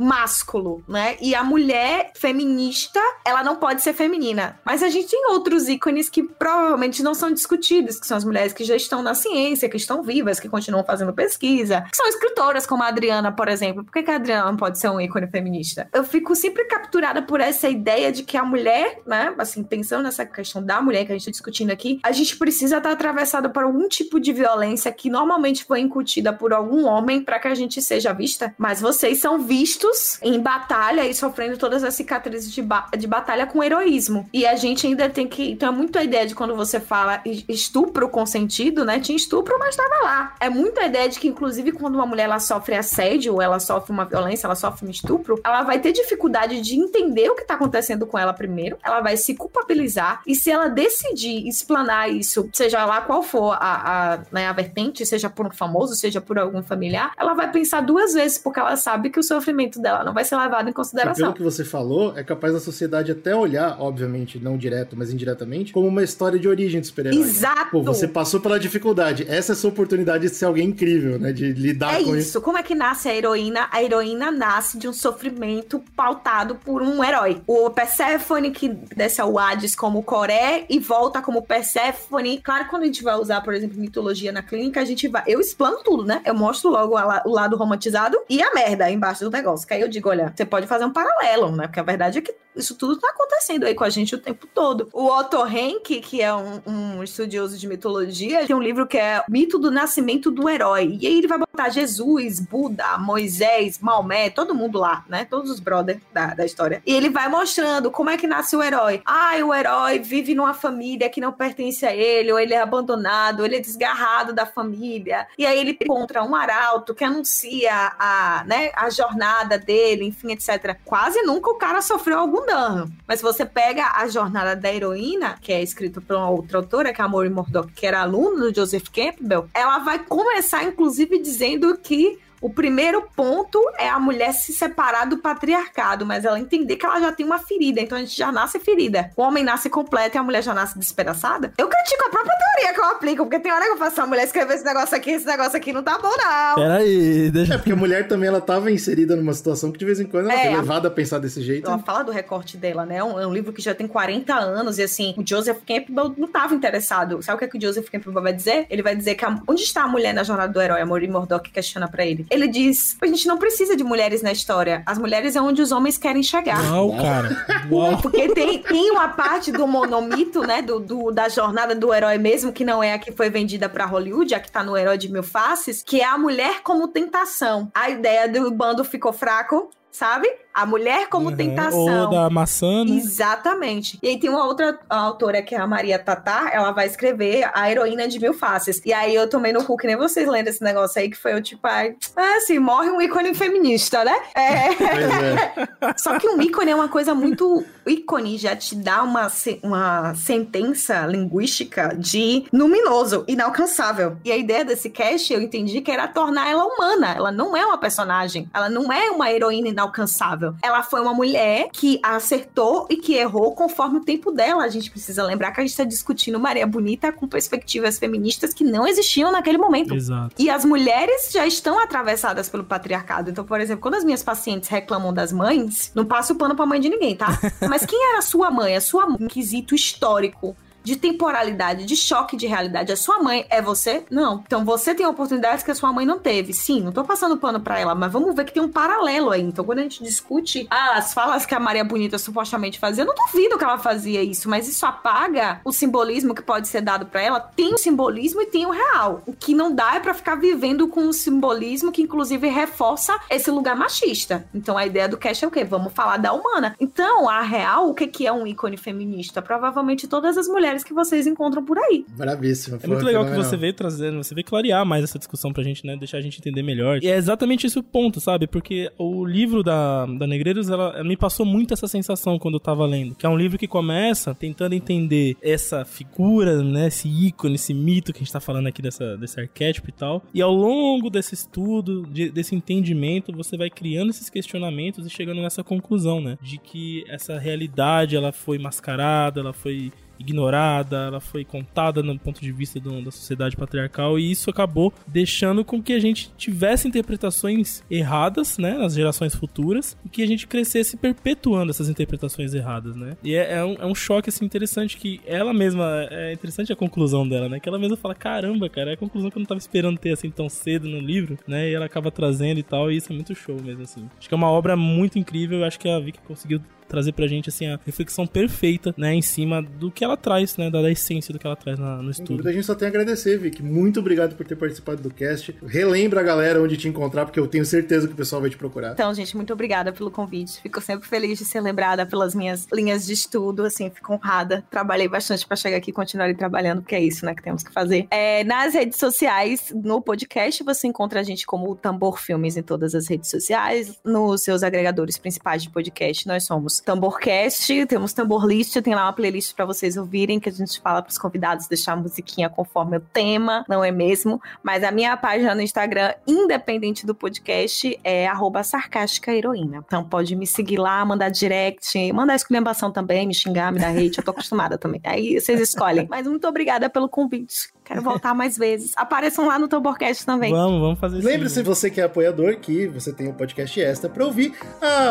né? E a mulher feminista, ela não pode ser feminina. Mas a gente tem outros ícones que provavelmente não são discutidos, que são as mulheres que já estão na ciência, que estão vivas, que continuam fazendo pesquisa, que são escritoras como a Adriana, por exemplo. Por que, que a Adriana não pode ser um ícone feminista? Eu fico sempre capturada por essa ideia de que a mulher, né, assim, pensando nessa questão da mulher que a gente está discutindo aqui, a gente precisa estar atravessada por algum tipo de violência que normalmente foi incutida por algum homem para que a gente seja vista. Mas vocês são vistos em batalha e sofrendo todas as cicatrizes de, ba de batalha com heroísmo. E a gente ainda tem que. Então é muito a ideia de quando você fala estupro consentido, né? Tinha estupro, mas estava lá. É muito a ideia de que, inclusive, quando uma mulher ela sofre assédio, ou ela sofre uma violência, ela sofre um estupro, ela vai ter dificuldade de entender o que tá acontecendo com ela primeiro. Ela vai se culpabilizar. E se ela decidir explanar isso, seja lá qual for a, a, né, a vertente, seja por um famoso, seja por algum familiar, ela vai pensar duas vezes, porque ela sabe que o sofrimento dela não vai ser levado em consideração. Pelo que você falou, é capaz da sociedade até olhar, obviamente, não direto, mas indiretamente, como uma história de origem do super-herói. Exato! Pô, você passou pela dificuldade. Essa é a sua oportunidade de ser alguém incrível, né? De lidar é com isso. isso. Como é que nasce a heroína? A heroína nasce de um sofrimento pautado por um herói. O Persephone, que desce ao Hades como Coré e volta como Persephone. Claro, quando a gente vai usar, por exemplo, mitologia na clínica, a gente vai. Eu explano tudo, né? Eu mostro logo o lado romantizado e a merda embaixo do negócio. Que aí eu digo, olha, Você pode fazer um paralelo, né? Porque a verdade é que isso tudo tá acontecendo aí com a gente o tempo todo. O Otto Henk, que é um, um estudioso de mitologia, tem um livro que é Mito do Nascimento do Herói. E aí ele vai botar Jesus, Buda, Moisés, Maomé, todo mundo lá, né? Todos os brothers da, da história. E ele vai mostrando como é que nasce o herói. Ah, o herói vive numa família que não pertence a ele, ou ele é abandonado, ou ele é desgarrado da família. E aí ele encontra um arauto que anuncia a, né, a jornada dele, enfim, etc. Quase nunca o cara sofreu algum dano. Mas se você pega a jornada da heroína, que é escrita por uma outra autora, que é a Maureen Murdoch, que era aluna do Joseph Campbell, ela vai começar, inclusive, dizendo que o primeiro ponto é a mulher se separar do patriarcado, mas ela entender que ela já tem uma ferida, então a gente já nasce ferida. O homem nasce completo e a mulher já nasce despedaçada. Eu critico a própria teoria que eu aplico, porque tem hora que eu faço a mulher escrever esse negócio aqui, esse negócio aqui não tá bom, não. Peraí, deixa. É porque a mulher também ela tava inserida numa situação que de vez em quando ela É, foi a- levada a pensar desse jeito. Ela fala do recorte dela, né? É um, é um livro que já tem 40 anos e assim, o Joseph Campbell não estava interessado. Sabe o que, é que o Joseph Campbell vai dizer? Ele vai dizer que a- onde está a mulher na jornada do herói? A Maureen Murdoch questiona pra ele. Ele diz: a gente não precisa de mulheres na história. As mulheres é onde os homens querem chegar. Uau, cara. Uau. Porque tem, tem uma parte do monomito, né? Do, do- da jornada do herói mesmo, que não é a que foi vendida pra Hollywood, a que tá no Herói de Mil Faces, que é a mulher como tentação. A ideia do bando ficou fraco, sabe? A mulher como Uhum. tentação. Ou da maçã, né? Exatamente. E aí tem uma outra autora que é a Maria Tatar, ela vai escrever A Heroína de Mil Faces. E aí eu tomei no cu, que nem vocês lendo esse negócio aí, que foi eu tipo, ai, ah, assim, morre um ícone feminista, né? É. É. Só que um ícone é uma coisa muito. O ícone já te dá uma, uma sentença linguística de luminoso, inalcançável. E a ideia desse cast, eu entendi que era tornar ela humana. Ela não é uma personagem. Ela não é uma heroína inalcançável. Ela foi uma mulher que acertou e que errou conforme o tempo dela. A gente precisa lembrar que a gente está discutindo Maria Bonita com perspectivas feministas que não existiam naquele momento. Exato. E as mulheres já estão atravessadas pelo patriarcado. Então, por exemplo, quando as minhas pacientes reclamam das mães, não passo o pano pra mãe de ninguém, tá? Mas quem era a sua mãe? A sua mãe, um quesito histórico. De temporalidade, de choque de realidade. A sua mãe é você? Não. Então você tem oportunidades que a sua mãe não teve. Sim, não tô passando pano pra ela, mas vamos ver que tem um paralelo aí. Então quando a gente discute as falas que a Maria Bonita supostamente fazia, eu não duvido que ela fazia isso, mas isso apaga o simbolismo que pode ser dado pra ela. Tem o simbolismo e tem o real. O que não dá é pra ficar vivendo com um simbolismo que inclusive reforça esse lugar machista. Então a ideia do cast é o quê? Vamos falar da humana. Então, a real, o que é um ícone feminista? Provavelmente todas as mulheres que vocês encontram por aí. Bravíssimo. É muito legal que você veio trazendo, você veio clarear mais essa discussão pra gente, né? Deixar a gente entender melhor. E é exatamente esse o ponto, sabe? Porque o livro da, da Negreiros, ela, ela me passou muito essa sensação quando eu tava lendo. Que é um livro que começa tentando entender essa figura, né? Esse ícone, esse mito que a gente tá falando aqui dessa, desse arquétipo e tal. E ao longo desse estudo, de- desse entendimento, você vai criando esses questionamentos e chegando nessa conclusão, né? De que essa realidade, ela foi mascarada, ela foi ignorada, ela foi contada no ponto de vista do- da sociedade patriarcal e isso acabou deixando com que a gente tivesse interpretações erradas, né, nas gerações futuras e que a gente crescesse perpetuando essas interpretações erradas, né? E é, é um, é um choque assim interessante que ela mesma é interessante a conclusão dela, né? Que ela mesma fala caramba, cara, é a conclusão que eu não tava esperando ter assim tão cedo no livro, né? E ela acaba trazendo e tal e isso é muito show mesmo assim. Acho que é uma obra muito incrível, eu acho que a Vicky conseguiu trazer pra gente assim a reflexão perfeita, né, em cima do que ela traz, né, da, da essência do que ela traz na- no estudo. dúvida, a gente só tem a agradecer, Vic. Muito obrigado por ter participado do cast. Relembra a galera onde te encontrar, porque eu tenho certeza que o pessoal vai te procurar. Então, gente, muito obrigada pelo convite. Fico sempre feliz de ser lembrada pelas minhas linhas de estudo, assim, fico honrada. Trabalhei bastante para chegar aqui e continuar trabalhando, porque é isso, né, que temos que fazer. É, nas redes sociais, no podcast, você encontra a gente como o Tambor Filmes em todas as redes sociais, nos seus agregadores principais de podcast, nós somos Tamborcast, temos Tambor List, tem lá uma playlist para vocês ouvirem, que a gente fala pros convidados deixar a musiquinha conforme o tema, não é mesmo? Mas a minha página no Instagram, independente do podcast, é arroba sarcástica heroína. Então pode me seguir lá, mandar direct, mandar esculhambação também, me xingar, me dar hate, eu tô acostumada também. Aí vocês escolhem. Mas muito obrigada pelo convite. Quero voltar mais vezes. Apareçam lá no Tamborcast também. Vamos, vamos fazer isso. Lembre-se, você que é apoiador, que você tem um podcast extra pra ouvir.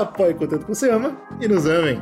Apoie o conteúdo que você ama e nos amem.